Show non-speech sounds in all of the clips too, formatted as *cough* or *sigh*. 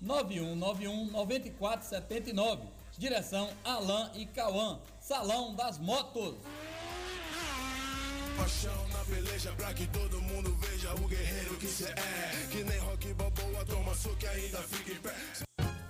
9191 9479. Direção Alain e Cauã. Salão das Motos. Paixão na peleja pra que todo mundo veja o guerreiro que cê é. Que nem rock toma soco ainda fica em pé.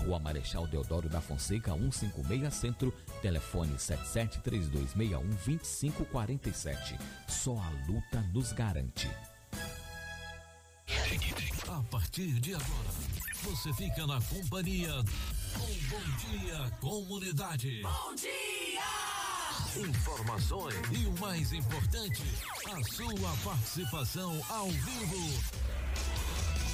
Rua Marechal Deodoro da Fonseca, 156 Centro, telefone 7732612547. Só a luta nos garante. A partir de agora, você fica na companhia com Bom Dia Comunidade. Bom dia! Informações e o mais importante, a sua participação ao vivo.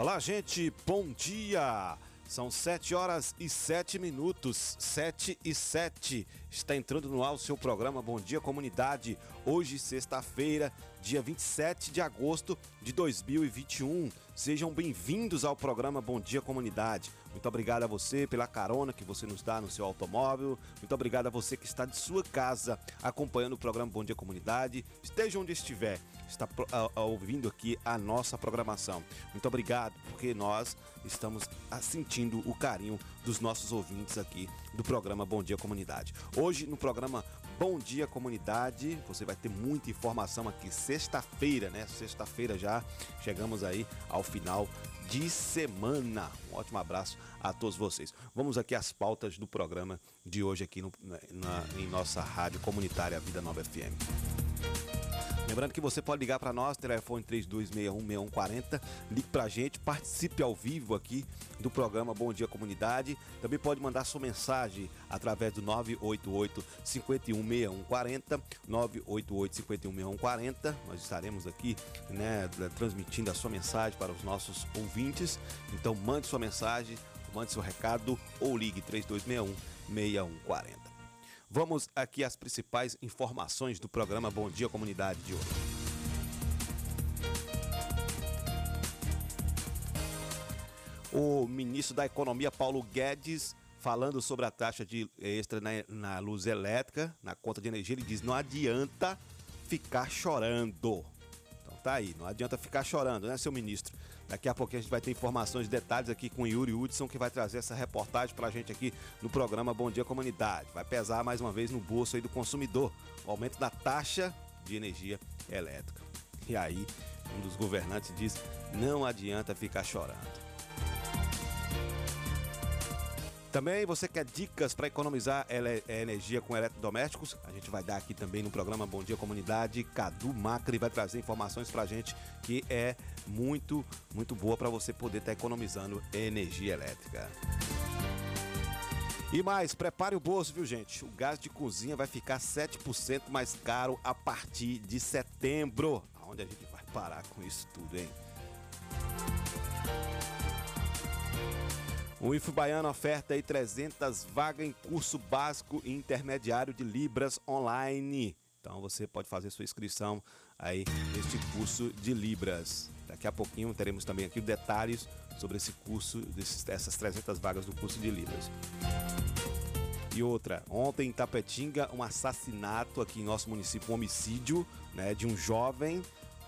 Olá, gente, bom dia! São 7 horas e 7 minutos, 7 e 7. Está entrando no ar o seu programa Bom Dia Comunidade. Hoje, sexta-feira, dia 27 de agosto de 2021. Sejam bem-vindos ao programa Bom Dia Comunidade. Muito obrigado a você pela carona que você nos dá no seu automóvel. Muito obrigado a você que está de sua casa acompanhando o programa Bom Dia Comunidade. Esteja onde estiver, está ouvindo aqui a nossa programação. Muito obrigado, porque nós estamos ah, sentindo o carinho dos nossos ouvintes aqui do programa Bom Dia Comunidade. Hoje, no programa Bom Dia Comunidade, você vai ter muita informação aqui. Sexta-feira, né? Sexta-feira já chegamos aí ao final de semana. Um ótimo abraço a todos vocês. Vamos aqui às pautas do programa de hoje aqui no- na- em nossa rádio comunitária Vida Nova FM. Lembrando que você pode ligar para nós, telefone 32616140, ligue para a gente, participe ao vivo aqui do programa Bom Dia Comunidade. Também pode mandar sua mensagem através do 988 516140, 988 516140. Nós estaremos aqui, né, transmitindo a sua mensagem para os nossos ouvintes. Então mande sua mensagem, mande seu recado ou ligue 3261 6140. Vamos aqui às principais informações do programa Bom Dia Comunidade de hoje. O ministro da Economia, Paulo Guedes, falando sobre a taxa de extra na, na luz elétrica, na conta de energia, ele diz: não adianta ficar chorando. Então tá aí, não adianta ficar chorando, né, seu ministro? Daqui a pouquinho a gente vai ter informações detalhes aqui com o Yuri Hudson, que vai trazer essa reportagem pra gente aqui no programa Bom Dia Comunidade. Vai pesar mais uma vez no bolso aí do consumidor, o aumento da taxa de energia elétrica. E aí, um dos governantes diz: não adianta ficar chorando. Também você quer dicas para economizar energia com eletrodomésticos? A gente vai dar aqui também no programa Bom Dia Comunidade. Cadu Macri vai trazer informações pra gente que é muito, muito boa para você poder estar economizando energia elétrica. E mais, prepare o bolso, viu, gente? O gás de cozinha vai ficar 7% mais caro a partir de setembro. Aonde a gente vai parar com isso tudo, hein? O IF Baiano oferta aí 300 vagas em curso básico e intermediário de Libras online. Então você pode fazer sua inscrição aí neste curso de Libras. Daqui a pouquinho teremos também aqui detalhes sobre esse curso, dessas 300 vagas do curso de Libras. E outra, ontem em Tapetinga, um assassinato aqui em nosso município, um homicídio né, de um jovem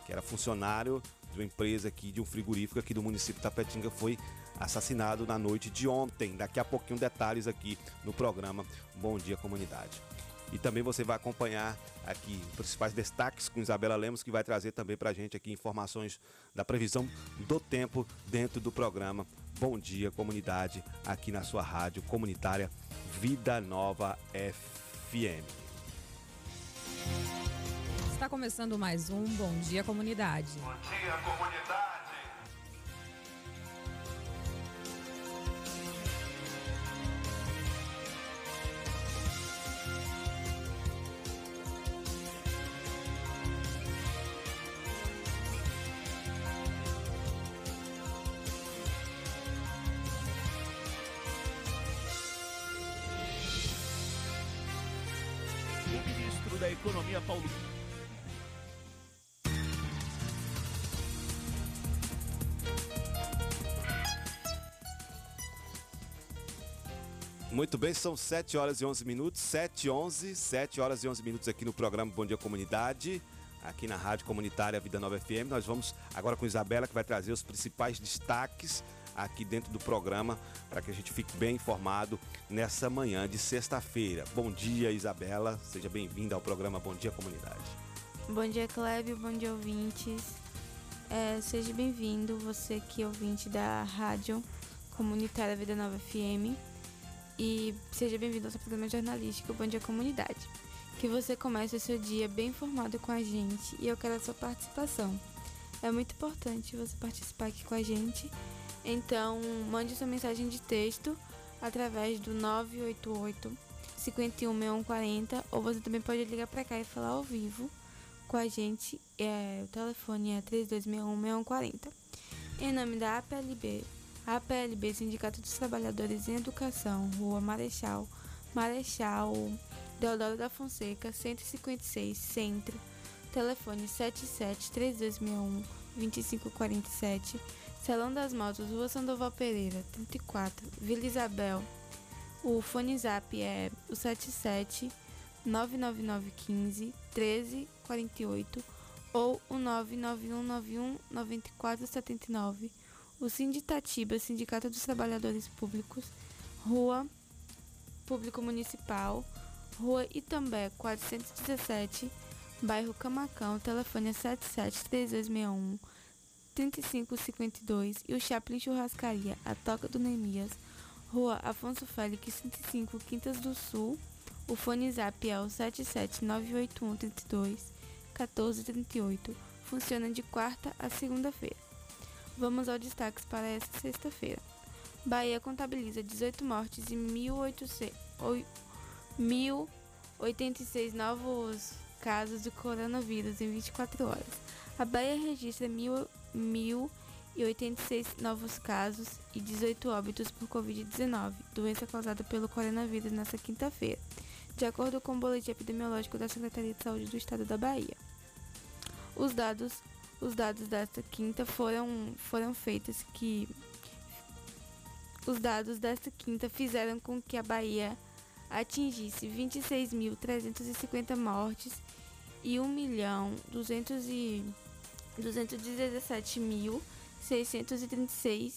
que era funcionário de uma empresa aqui, de um frigorífico aqui do município de Tapetinga, foi assassinado na noite de ontem. Daqui a pouquinho detalhes aqui no programa Bom Dia Comunidade. E também você vai acompanhar aqui os principais destaques com Isabela Lemos, que vai trazer também pra gente aqui informações da previsão do tempo dentro do programa Bom Dia Comunidade, aqui na sua rádio comunitária Vida Nova FM. Está começando mais um Bom Dia Comunidade. Bom dia, comunidade. Muito bem, são 7 horas e 11 minutos, 7 e 11, 7 horas e 11 minutos aqui no programa Bom Dia Comunidade, aqui na Rádio Comunitária Vida Nova FM. Nós vamos agora com Isabela, que vai trazer os principais destaques aqui dentro do programa, para que a gente fique bem informado nessa manhã de sexta-feira. Bom dia, Isabela, seja bem-vinda ao programa Bom Dia Comunidade. Bom dia, Clébio. Bom dia, ouvintes. É, seja bem-vindo, você que é ouvinte da Rádio Comunitária Vida Nova FM. E seja bem-vindo ao seu programa jornalístico Bom Dia Comunidade. Que você comece o seu dia bem informado com a gente e eu quero a sua participação. É muito importante você participar aqui com a gente. Então, mande sua mensagem de texto através do 988 516140 ou você também pode ligar para cá e falar ao vivo com a gente. É, o telefone é 3261-6140. Em nome da APLB, APLB Sindicato dos Trabalhadores em Educação, Rua Marechal, Marechal Deodoro da Fonseca, 156, Centro. Telefone 77-3261-2547. Salão das Motos, Rua Sandoval Pereira, 34, Vila Isabel. O fone zap é o 77 99915 1348 ou o 99191 9479. O Sinditatiba, Sindicato dos Trabalhadores Públicos, Rua Público Municipal, Rua Itambé 417, bairro Camacão, telefone é 77 3261 3552 e o Chaplin Churrascaria, a Toca do Neemias, Rua Afonso Félix 105, Quintas do Sul. O fone zap é o 7798132 1438. Funciona de quarta a segunda-feira. Vamos aos destaques para esta sexta-feira. Bahia contabiliza 18 mortes e 1.800 oi- 1.086 novos casos de coronavírus em 24 horas. A Bahia registra 1.000 1.086 novos casos e 18 óbitos por Covid-19, doença causada pelo coronavírus nesta quinta-feira, de acordo com o boletim epidemiológico da Secretaria de Saúde do Estado da Bahia. Os dados, os dados desta quinta foram, foram feitos que os dados desta quinta fizeram com que a Bahia atingisse 26.350 mortes e 1 milhão 200 e 217.636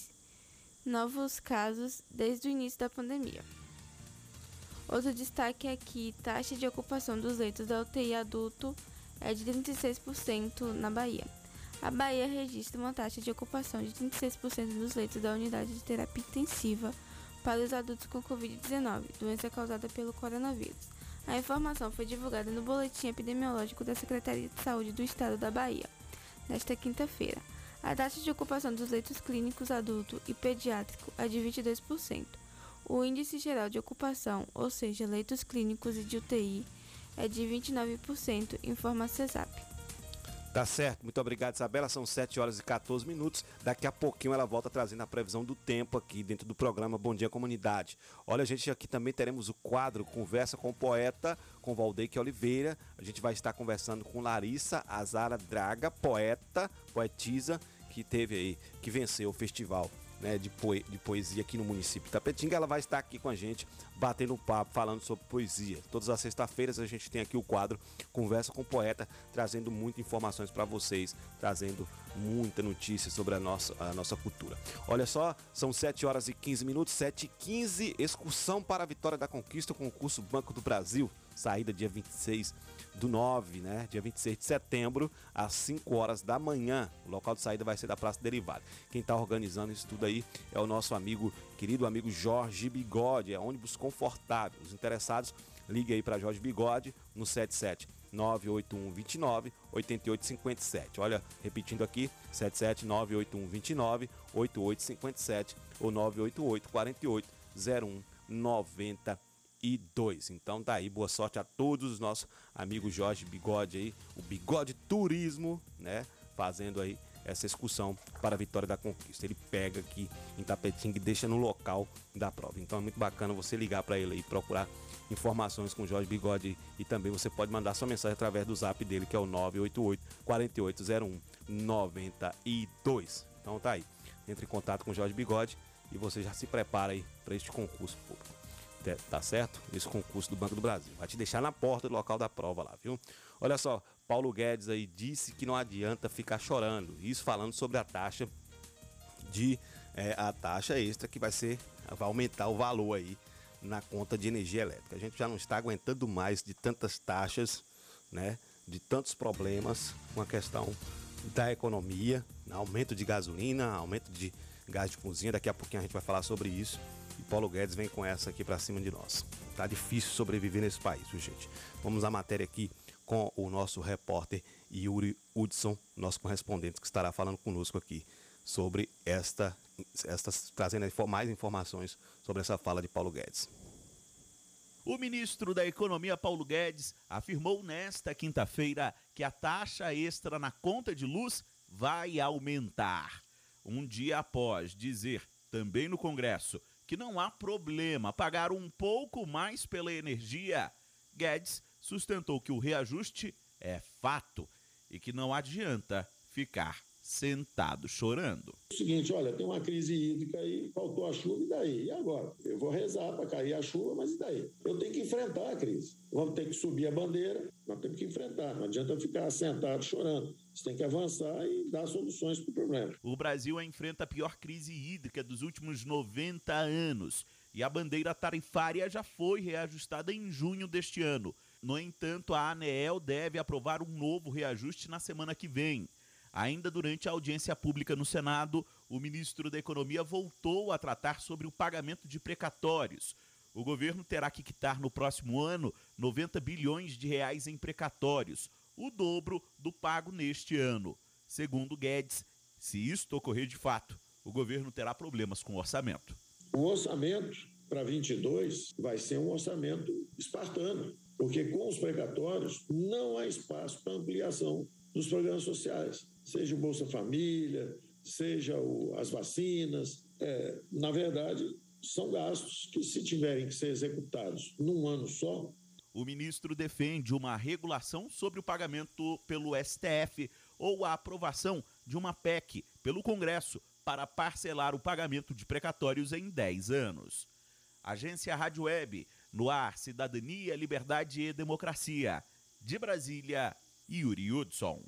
novos casos desde o início da pandemia. Outro destaque é que taxa de ocupação dos leitos da UTI adulto é de 36% na Bahia. A Bahia registra uma taxa de ocupação de 36% dos leitos da unidade de terapia intensiva para os adultos com Covid-19, doença causada pelo coronavírus. A informação foi divulgada no Boletim Epidemiológico da Secretaria de Saúde do Estado da Bahia, nesta quinta-feira. A taxa de ocupação dos leitos clínicos adulto e pediátrico é de 22%. O índice geral de ocupação, ou seja, leitos clínicos e de UTI, é de 29%, informa a CESAP. Tá certo, muito obrigado, Isabela. São 7 horas e 14 minutos. Daqui a pouquinho ela volta trazendo a previsão do tempo aqui dentro do programa Bom Dia Comunidade. Olha, gente aqui também teremos o quadro Conversa com o Poeta, com Valdeque Oliveira. A gente vai estar conversando com Larissa Azara Draga, poeta, poetisa, que teve aí, que venceu o festival né, de, poe de poesia aqui no município de Tapetinga. Ela vai estar aqui com a gente, batendo papo, falando sobre poesia. Todas as sextas-feiras a gente tem aqui o quadro Conversa com o Poeta, trazendo muitas informações para vocês, trazendo muita notícia sobre a nossa, a nossa cultura. Olha só, são 7 horas e 15 minutos, 7 e 15, excursão para a vitória da conquista, concurso Banco do Brasil, saída dia 26 do 9, né? Dia 26 de setembro, às 5 horas da manhã. O local de saída vai ser da Praça Derivada. Quem está organizando isso tudo aí é o nosso amigo, querido amigo Jorge Bigode, é ônibus confortável. Os interessados, ligue aí para Jorge Bigode no 77 981 29 8857. Olha, repetindo aqui, 77 981 29 8857 ou 988 48 01 90 e 2. Então tá aí, boa sorte a todos os nossos amigos Jorge Bigode aí, o Bigode Turismo, né? Fazendo aí essa excursão para a vitória da conquista. Ele pega aqui em Tapetinga e deixa no local da prova. Então é muito bacana você ligar para ele e procurar informações com o Jorge Bigode e também você pode mandar sua mensagem através do zap dele que é o 988 4801 92. Então tá aí. Entre em contato com o Jorge Bigode e você já se prepara aí para este concurso público tá certo? Esse concurso do Banco do Brasil. Vai te deixar na porta do local da prova lá, viu? Olha só, Paulo Guedes aí disse que não adianta ficar chorando. Isso falando sobre a taxa de é, a taxa extra que vai ser vai aumentar o valor aí na conta de energia elétrica. A gente já não está aguentando mais de tantas taxas, né? De tantos problemas com a questão da economia, aumento de gasolina, aumento de gás de cozinha. Daqui a pouquinho a gente vai falar sobre isso. E Paulo Guedes vem com essa aqui para cima de nós. Tá difícil sobreviver nesse país, viu, gente? Vamos à matéria aqui com o nosso repórter Yuri Hudson, nosso correspondente que estará falando conosco aqui sobre esta, esta trazendo mais informações sobre essa fala de Paulo Guedes. O ministro da Economia, Paulo Guedes, afirmou nesta quinta-feira que a taxa extra na conta de luz vai aumentar. Um dia após dizer, também no Congresso, que não há problema pagar um pouco mais pela energia, Guedes sustentou que o reajuste é fato e que não adianta ficar sentado chorando. O seguinte, olha, tem uma crise hídrica aí, faltou a chuva, e daí? E agora? Eu vou rezar para cair a chuva, mas e daí? Eu tenho que enfrentar a crise. Vamos ter que subir a bandeira, nós temos que enfrentar. Não adianta ficar sentado chorando. Você tem que avançar e dar soluções para o problema. O Brasil enfrenta a pior crise hídrica dos últimos 90 anos. E a bandeira tarifária já foi reajustada em junho deste ano. No entanto, a ANEEL deve aprovar um novo reajuste na semana que vem. Ainda durante a audiência pública no Senado, o ministro da Economia voltou a tratar sobre o pagamento de precatórios. O governo terá que quitar no próximo ano 90 bilhões de reais em precatórios, o dobro do pago neste ano. Segundo Guedes, se isto ocorrer de fato, o governo terá problemas com o orçamento. O orçamento para 22 vai ser um orçamento espartano, porque com os precatórios não há espaço para ampliação dos programas sociais seja o Bolsa Família, seja o, as vacinas. É, na verdade, são gastos que, se tiverem que ser executados num ano só. O ministro defende uma regulação sobre o pagamento pelo STF ou a aprovação de uma PEC pelo Congresso para parcelar o pagamento de precatórios em 10 anos. Agência Rádio Web, no ar Cidadania, Liberdade e Democracia. De Brasília, Yuri Hudson.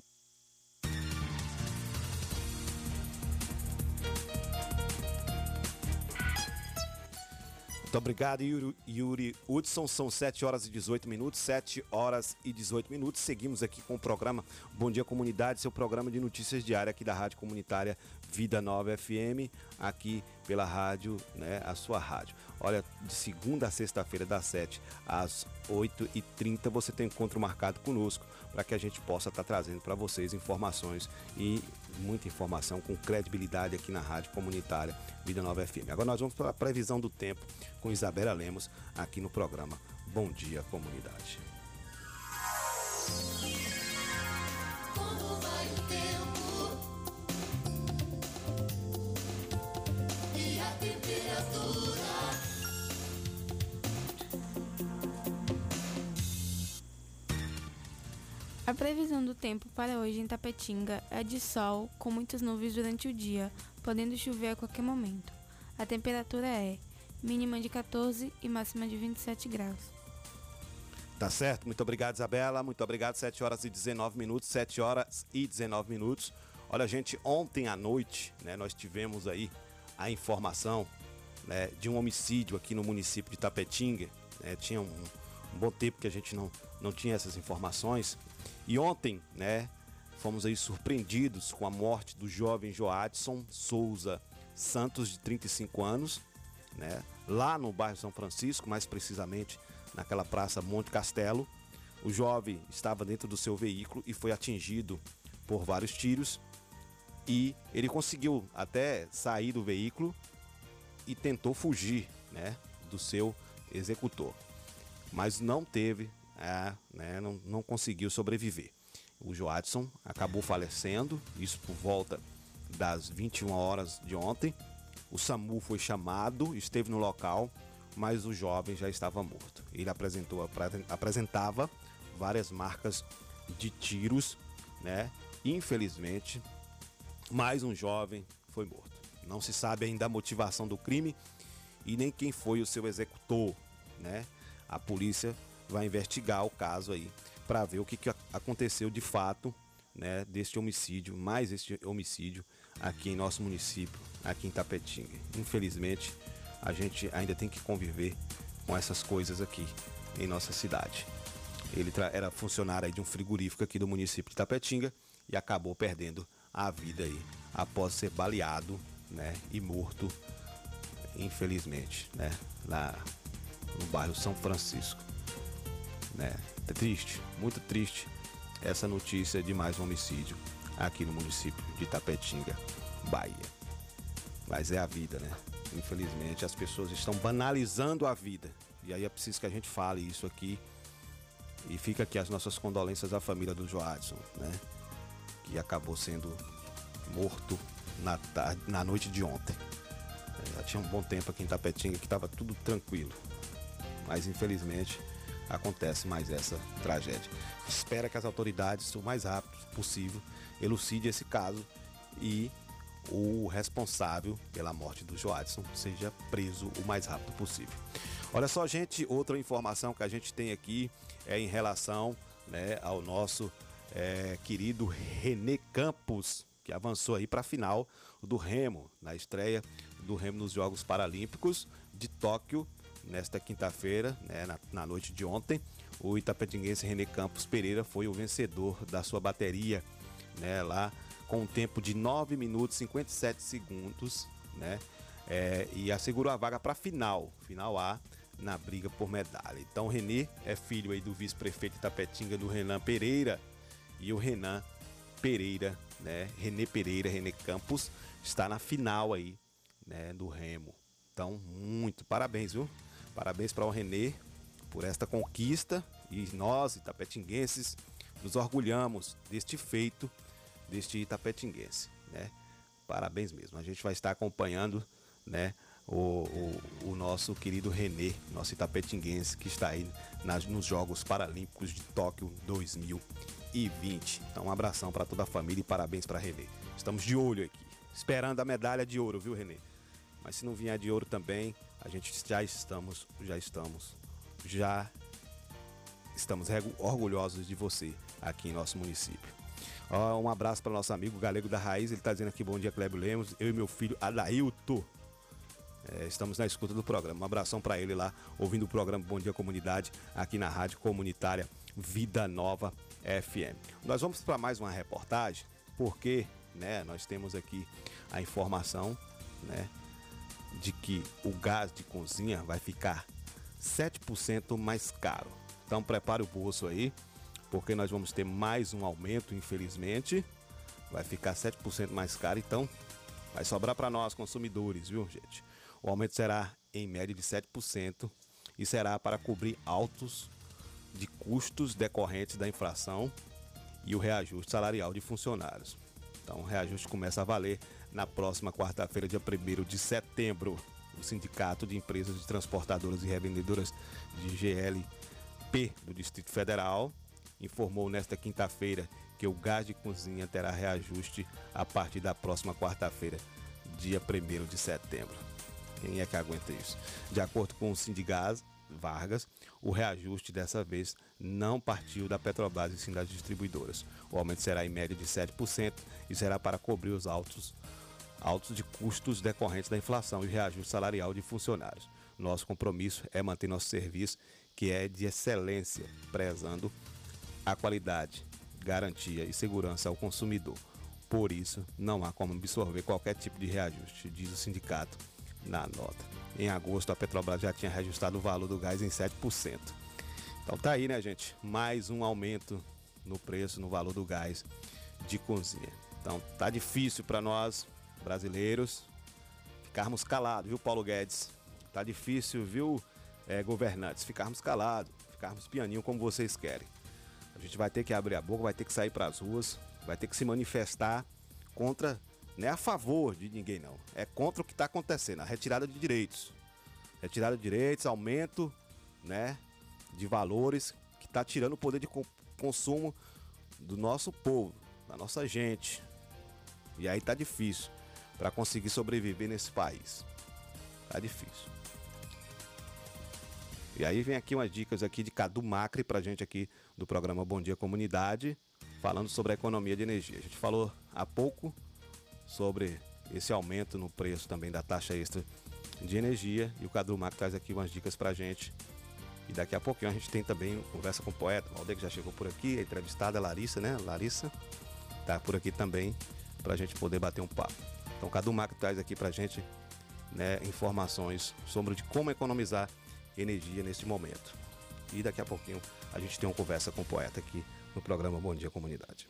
Muito obrigado, Yuri, Yuri Hudson. São 7 horas e 18 minutos. 7 horas e 18 minutos. Seguimos aqui com o programa Bom Dia Comunidade, seu programa de notícias diária aqui da Rádio Comunitária Vida Nova FM, aqui pela rádio, né, a sua rádio. Olha, de segunda a sexta-feira, das 7 às 8h30, você tem encontro marcado conosco para que a gente possa estar tá trazendo para vocês informações e muita informação com credibilidade aqui na Rádio Comunitária Vida Nova FM. Agora nós vamos para a previsão do tempo com Isabela Lemos aqui no programa Bom Dia Comunidade. A previsão do tempo para hoje em Tapetinga é de sol, com muitas nuvens durante o dia, podendo chover a qualquer momento. A temperatura é mínima de 14 e máxima de 27 graus. Tá certo, muito obrigado Isabela, muito obrigado, 7 horas e 19 minutos, 7 horas e 19 minutos. Olha gente, ontem à noite, né, nós tivemos aí a informação né, de um homicídio aqui no município de Tapetinga, né, tinha um, um bom tempo que a gente não, não tinha essas informações, e ontem, né, fomos aí surpreendidos com a morte do jovem Joadson Souza Santos, de 35 anos, né, lá no bairro São Francisco, mais precisamente naquela praça Monte Castelo. O jovem estava dentro do seu veículo e foi atingido por vários tiros e ele conseguiu até sair do veículo e tentou fugir, né, do seu executor, mas não teve é, né, não, não conseguiu sobreviver. O Joadson acabou falecendo, isso por volta das 21 horas de ontem. O SAMU foi chamado, esteve no local, mas o jovem já estava morto. Ele apresentou, apresentava várias marcas de tiros, né? Infelizmente, mais um jovem foi morto. Não se sabe ainda a motivação do crime e nem quem foi o seu executor, né? A polícia vai investigar o caso aí para ver o que, que aconteceu de fato, né, deste homicídio, mais este homicídio aqui em nosso município, aqui em Tapetinga. Infelizmente, a gente ainda tem que conviver com essas coisas aqui em nossa cidade. Ele era funcionário de um frigorífico aqui do município de Tapetinga e acabou perdendo a vida aí após ser baleado, né, e morto, infelizmente, né, lá no bairro São Francisco né? É triste, muito triste essa notícia de mais um homicídio aqui no município de Tapetinga, Bahia. Mas é a vida, né? Infelizmente as pessoas estão banalizando a vida. E aí é preciso que a gente fale isso aqui. E fica aqui as nossas condolências à família do Joadson, né? Que acabou sendo morto na, tarde, na noite de ontem. É, já tinha um bom tempo aqui em Tapetinga que estava tudo tranquilo. Mas infelizmente acontece mais essa tragédia. Espera que as autoridades, o mais rápido possível, elucidem esse caso e o responsável pela morte do Joadson seja preso o mais rápido possível. Olha só, gente, outra informação que a gente tem aqui é em relação né, ao nosso é, querido René Campos, que avançou aí para a final do Remo, na estreia do Remo nos Jogos Paralímpicos de Tóquio nesta quinta-feira, né, na, na, noite de ontem, o itapetinguense René Campos Pereira foi o vencedor da sua bateria, né, lá com um tempo de 9 minutos e 57 segundos, né, é, e assegurou a vaga para a final, final A, na briga por medalha. Então, o René é filho aí do vice-prefeito Itapetinga, do Renan Pereira, e o Renan Pereira, né, René Pereira, René Campos, está na final aí, né, do Remo. Então, muito parabéns, viu? Parabéns para o Renê por esta conquista e nós, itapetinguenses, nos orgulhamos deste feito deste itapetinguense, né? Parabéns mesmo. A gente vai estar acompanhando, né, o, o, o nosso querido Renê, nosso itapetinguense, que está aí nas, nos Jogos Paralímpicos de Tóquio 2020. Então, um abração para toda a família e parabéns para Renê. Estamos de olho aqui, esperando a medalha de ouro, viu, Renê? Mas se não vier de ouro também, a gente já estamos, já estamos, já estamos orgulhosos de você aqui em nosso município. Ó, um abraço para o nosso amigo Galego da Raiz, ele está dizendo aqui bom dia, Clébio Lemos, eu e meu filho Adailto. É, estamos na escuta do programa. Um abração para ele lá, ouvindo o programa Bom Dia Comunidade, aqui na Rádio Comunitária Vida Nova FM. Nós vamos para mais uma reportagem, porque né, nós temos aqui a informação né, de que o gás de cozinha vai ficar 7% mais caro. Então prepare o bolso aí, porque nós vamos ter mais um aumento, infelizmente. Vai ficar 7% mais caro, então vai sobrar para nós consumidores, viu, gente? O aumento será em média de 7% e será para cobrir altos de custos decorrentes da inflação e o reajuste salarial de funcionários. Então, o reajuste começa a valer na próxima quarta-feira, dia 1 de setembro. O Sindicato de Empresas de Transportadoras e Revendedoras de GLP do Distrito Federal informou nesta quinta-feira que o gás de cozinha terá reajuste a partir da próxima quarta-feira, dia 1 de setembro. Quem é que aguenta isso? De acordo com o Sindigás Vargas, o reajuste dessa vez não partiu da Petrobras e sim das distribuidoras. O aumento será em média de 7% e será para cobrir os altos, altos de custos decorrentes da inflação e reajuste salarial de funcionários. Nosso compromisso é manter nosso serviço, que é de excelência, prezando a qualidade, garantia e segurança ao consumidor. Por isso, não há como absorver qualquer tipo de reajuste, diz o sindicato na nota. Em agosto, a Petrobras já tinha reajustado o valor do gás em 7%. Então tá aí, né, gente? Mais um aumento no preço, no valor do gás de cozinha. Então tá difícil para nós, brasileiros, ficarmos calados, viu, Paulo Guedes? Tá difícil, viu, é, governantes, ficarmos calados, ficarmos pianinho como vocês querem. A gente vai ter que abrir a boca, vai ter que sair para as ruas, vai ter que se manifestar contra não é a favor de ninguém, não. É contra o que está acontecendo, a retirada de direitos. Retirada de direitos, aumento né, de valores que está tirando o poder de consumo do nosso povo, da nossa gente. E aí tá difícil para conseguir sobreviver nesse país. Tá difícil. E aí vem aqui umas dicas aqui de Cadu Macri pra gente aqui do programa Bom Dia Comunidade, falando sobre a economia de energia. A gente falou há pouco sobre esse aumento no preço também da taxa extra de energia. E o Cadu Mac traz aqui umas dicas pra gente. E daqui a pouquinho a gente tem também conversa com o poeta, o Aldeia que já chegou por aqui, a entrevistada Larissa, né? Larissa tá por aqui também pra gente poder bater um papo. Então o Cadu Mac traz aqui pra gente né, informações sobre de como economizar energia neste momento. E daqui a pouquinho a gente tem uma conversa com o poeta aqui no programa Bom Dia Comunidade.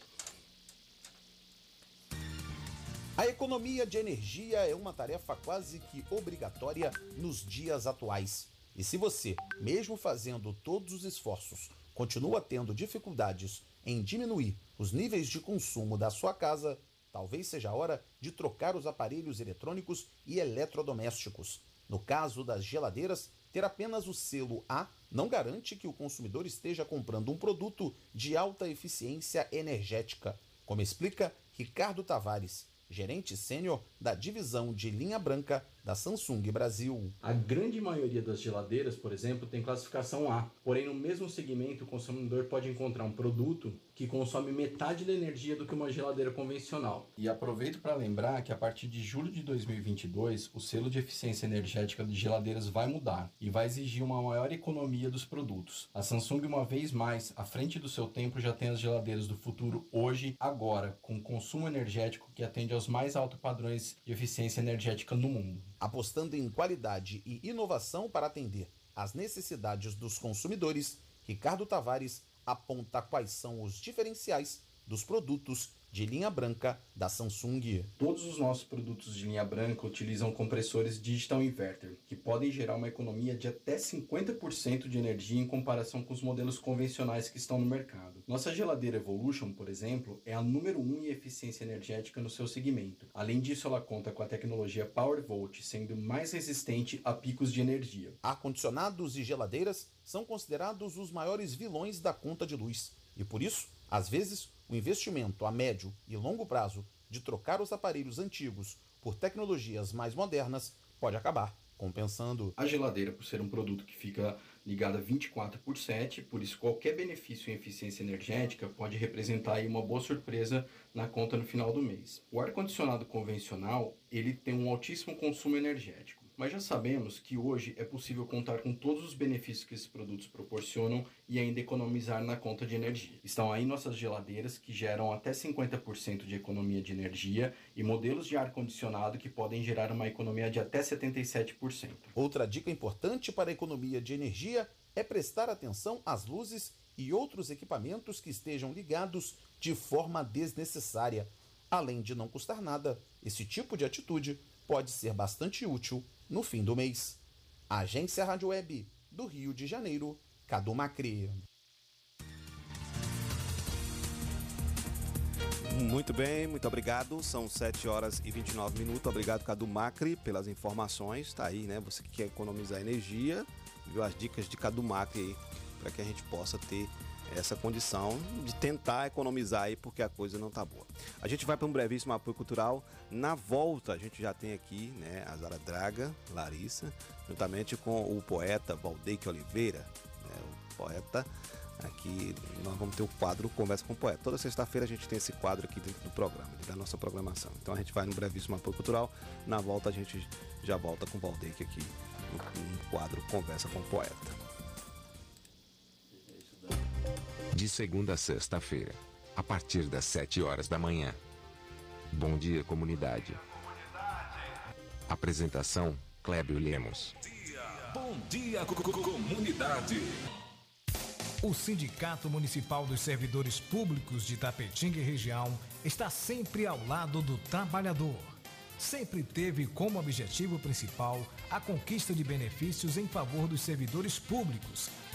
Economia de energia é uma tarefa quase que obrigatória nos dias atuais. E se você, mesmo fazendo todos os esforços, continua tendo dificuldades em diminuir os níveis de consumo da sua casa, talvez seja a hora de trocar os aparelhos eletrônicos e eletrodomésticos. No caso das geladeiras, ter apenas o selo A não garante que o consumidor esteja comprando um produto de alta eficiência energética, como explica Ricardo Tavares, gerente sênior da divisão de linha branca da Samsung Brasil. A grande maioria das geladeiras, por exemplo, tem classificação A. Porém, no mesmo segmento, o consumidor pode encontrar um produto que consome metade da energia do que uma geladeira convencional. E aproveito para lembrar que a partir de julho de 2022, o selo de eficiência energética de geladeiras vai mudar e vai exigir uma maior economia dos produtos. A Samsung, uma vez mais, à frente do seu tempo, já tem as geladeiras do futuro hoje, agora, com consumo energético que atende aos mais altos padrões de eficiência energética no mundo apostando em qualidade e inovação para atender às necessidades dos consumidores, Ricardo Tavares aponta quais são os diferenciais dos produtos de linha branca da Samsung. Todos os nossos produtos de linha branca utilizam compressores Digital Inverter, que podem gerar uma economia de até 50% de energia em comparação com os modelos convencionais que estão no mercado. Nossa geladeira Evolution, por exemplo, é a número 1 um em eficiência energética no seu segmento. Além disso, ela conta com a tecnologia PowerVolt, sendo mais resistente a picos de energia. Ar-condicionados e geladeiras são considerados os maiores vilões da conta de luz. E por isso, às vezes, o investimento a médio e longo prazo de trocar os aparelhos antigos por tecnologias mais modernas pode acabar compensando. A geladeira, por ser um produto que fica ligada 24 por 7, por isso qualquer benefício em eficiência energética pode representar uma boa surpresa na conta no final do mês. O ar-condicionado convencional, ele tem um altíssimo consumo energético. Mas já sabemos que hoje é possível contar com todos os benefícios que esses produtos proporcionam e ainda economizar na conta de energia. Estão aí nossas geladeiras que geram até 50% de economia de energia e modelos de ar-condicionado que podem gerar uma economia de até 77%. Outra dica importante para a economia de energia é prestar atenção às luzes e outros equipamentos que estejam ligados de forma desnecessária. Além de não custar nada, esse tipo de atitude pode ser bastante útil no fim do mês. Agência Rádio Web do Rio de Janeiro, Cadu Macri. Muito bem, muito obrigado. São 7 horas e 29 minutos. Obrigado, Cadu Macri, pelas informações. Tá aí, né? Você que quer economizar energia, viu as dicas de Cadu Macri aí, para que a gente possa ter essa condição de tentar economizar aí porque a coisa não tá boa. A gente vai para um brevíssimo apoio cultural. Na volta, a gente já tem aqui, né, a Zara Draga, Larissa, juntamente com o poeta Valdeque Oliveira, né, o poeta aqui nós vamos ter o quadro Conversa com o Poeta. Toda sexta-feira a gente tem esse quadro aqui dentro do programa, da nossa programação. Então a gente vai no brevíssimo apoio cultural. Na volta a gente já volta com o Valdeque aqui no, no quadro Conversa com o Poeta. De segunda a sexta-feira, a partir das 7 horas da manhã. Bom dia, comunidade. Apresentação: Clébio Lemos. Bom dia, co- co- comunidade. O Sindicato Municipal dos Servidores Públicos de Tapetinga e região está sempre ao lado do trabalhador. Sempre teve como objetivo principal a conquista de benefícios em favor dos servidores públicos.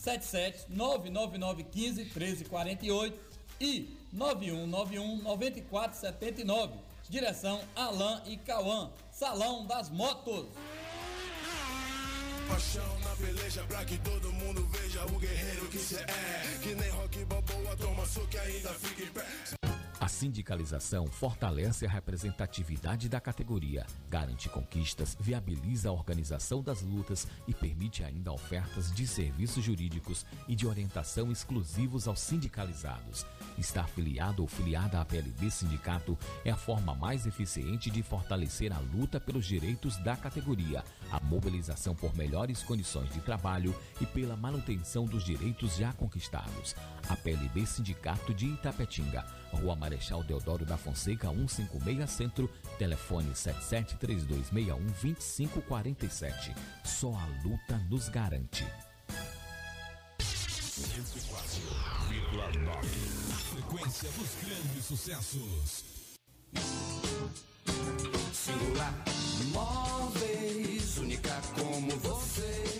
77 99915 1348 e 9191 9479. Direção Alain e Cauã. Salão das Motos. Paixão na peleja pra que todo mundo veja o guerreiro que cê é. Que nem rock toma soco e ainda fica em pé. A sindicalização fortalece a representatividade da categoria, garante conquistas, viabiliza a organização das lutas e permite ainda ofertas de serviços jurídicos e de orientação exclusivos aos sindicalizados. Estar filiado ou filiada à PLB Sindicato é a forma mais eficiente de fortalecer a luta pelos direitos da categoria, a mobilização por melhores condições de trabalho e pela manutenção dos direitos já conquistados. A PLB Sindicato de Itapetinga, Rua Marechal Deodoro da Fonseca, 156 Centro, telefone 7732612547. Só a luta nos garante. 104,9. Frequência dos grandes sucessos. Singular Móveis, única como você.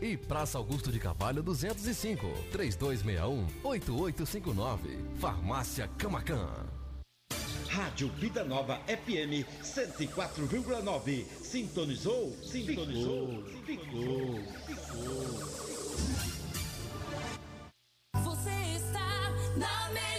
E Praça Augusto de Carvalho 205, 3261-8859. Farmácia Camacan. Rádio Vida Nova FM 104,9. Sintonizou? Sintonizou? Ficou. Ficou. Você está na melhor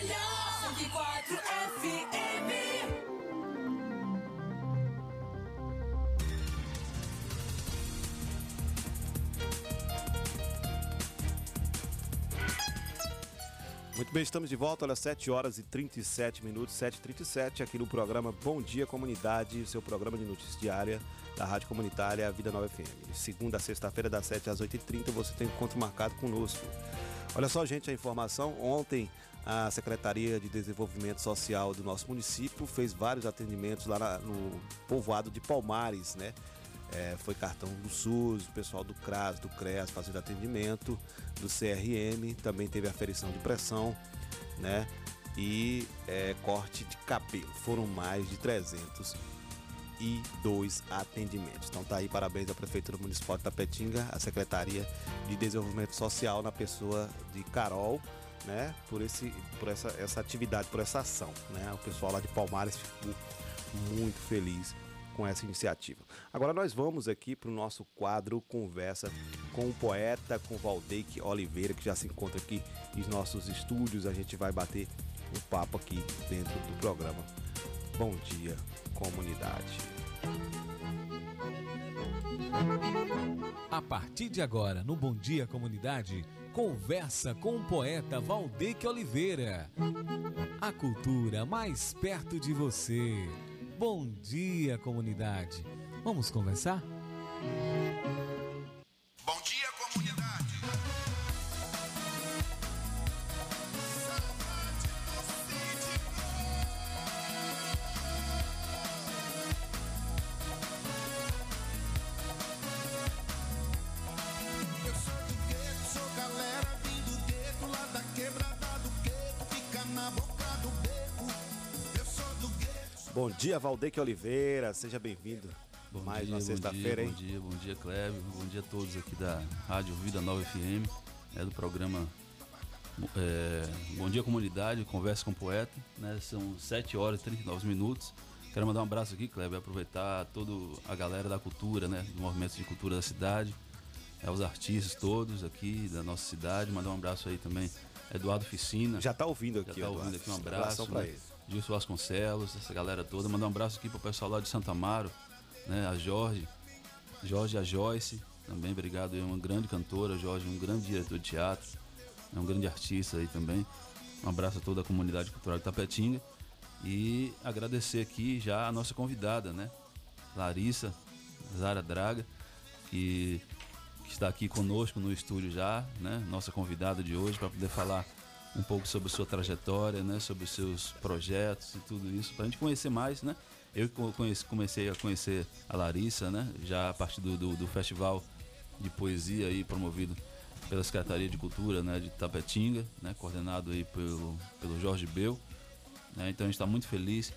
Muito bem, estamos de volta, olha, 7 horas e 37 minutos, 7h37, aqui no programa Bom Dia Comunidade, seu programa de notícias diária da Rádio Comunitária Vida Nova FM. Segunda a sexta-feira, das 7 às 8h30, você tem encontro marcado conosco. Olha só, gente, a informação, ontem a Secretaria de Desenvolvimento Social do nosso município fez vários atendimentos lá no povoado de Palmares, né? É, foi cartão do SUS, o pessoal do CRAS, do CREAS fazendo atendimento, do CRM, também teve aferição de pressão, né? E é, corte de cabelo. Foram mais de 302 atendimentos. Então tá aí, parabéns à Prefeitura Municipal de Tapetinga, à Secretaria de Desenvolvimento Social, na pessoa de Carol, né? Por, esse, por essa, essa atividade, por essa ação, né? O pessoal lá de Palmares ficou muito feliz com essa iniciativa. Agora nós vamos aqui para o nosso quadro Conversa com o poeta, com Valdeque Oliveira, que já se encontra aqui nos nossos estúdios. A gente vai bater um papo aqui dentro do programa. Bom dia, comunidade. A partir de agora, no Bom Dia Comunidade, conversa com o poeta Valdeque Oliveira. A cultura mais perto de você. Bom dia, comunidade. Vamos conversar? Bom dia, Bom dia, Valdeque Oliveira. Seja bem-vindo. Mais uma sexta-feira, hein? Bom dia, bom dia, Clébio. Bom dia a todos aqui da Rádio Vida Nova FM, é do programa é, Bom Dia Comunidade, Conversa com o Poeta. Né? São 7 horas e 39 minutos. Quero mandar um abraço aqui, Clébio, aproveitar toda a galera da cultura, né? Do movimento de cultura da cidade, é, os artistas todos aqui da nossa cidade. Mandar um abraço aí também, Eduardo Ficina. Já tá ouvindo aqui, Já tá Eduardo. ouvindo aqui, um Abração abraço. pra né? ele. Gilson Vasconcelos, essa galera toda. Mandar um abraço aqui pro pessoal lá de Santa Amaro, né? A Jorge, Jorge a Joyce, também, obrigado. É uma grande cantora, Jorge, um grande diretor de teatro, é um grande artista aí também. Um abraço a toda a comunidade cultural de Tapetinga. E agradecer aqui já a nossa convidada, né? Larissa Zara Draga, que, que está aqui conosco no estúdio já, né? Nossa convidada de hoje para poder falar um pouco sobre sua trajetória, né? Sobre os seus projetos e tudo isso, para a gente conhecer mais, né? Eu co- conheci- comecei a conhecer a Larissa, né? Já a partir do, do, do festival de poesia aí promovido pela Secretaria de Cultura, né? De Tapetinga, né? Coordenado aí pelo, pelo Jorge Bel. né? Então a gente está muito feliz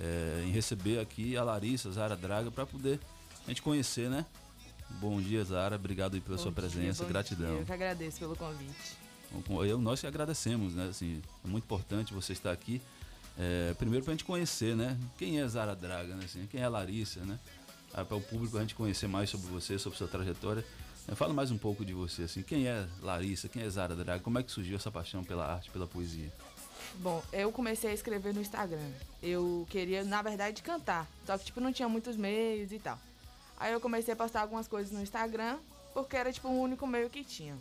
eh, em receber aqui a Larissa Zara Draga para poder a gente conhecer, né? Bom dia, Zara. Obrigado aí pela Bom sua dia, presença. Gratidão. dia. Eu que agradeço pelo convite. Eu, nós que agradecemos, né? Assim, é muito importante você estar aqui. É, primeiro para a gente conhecer, né? Quem é Zara Draga, né? Assim, quem é Larissa, né? Para o público a gente conhecer mais sobre você, sobre sua trajetória. É, fala mais um pouco de você, assim. Quem é Larissa? Quem é Zara Draga? Como é que surgiu essa paixão pela arte, pela poesia? Bom, eu comecei a escrever no Instagram. Eu queria, na verdade, cantar. Só que, tipo, não tinha muitos meios e tal. Aí eu comecei a postar algumas coisas no Instagram, porque era, tipo, o único meio que tinha.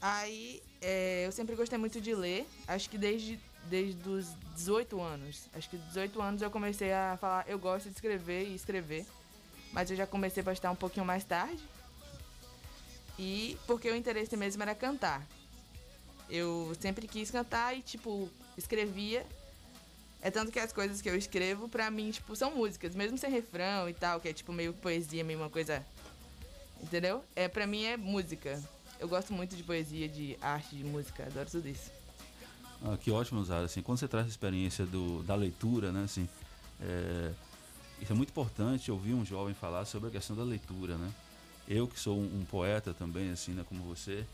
Aí, é, eu sempre gostei muito de ler. Acho que desde, desde os 18 anos. Acho que 18 anos eu comecei a falar, eu gosto de escrever e escrever. Mas eu já comecei a postar um pouquinho mais tarde. E porque o interesse mesmo era cantar. Eu sempre quis cantar e, tipo, escrevia. É tanto que as coisas que eu escrevo, pra mim, tipo, são músicas, mesmo sem refrão e tal, que é tipo meio poesia, meio uma coisa. Entendeu? É, pra mim é música. Eu gosto muito de poesia, de arte, de música, adoro tudo isso. Ah, que ótimo, Zara. Assim, quando você traz a experiência do, da leitura, né? Assim, é, isso é muito importante ouvir um jovem falar sobre a questão da leitura, né? Eu que sou um, um poeta também, assim, né, como você,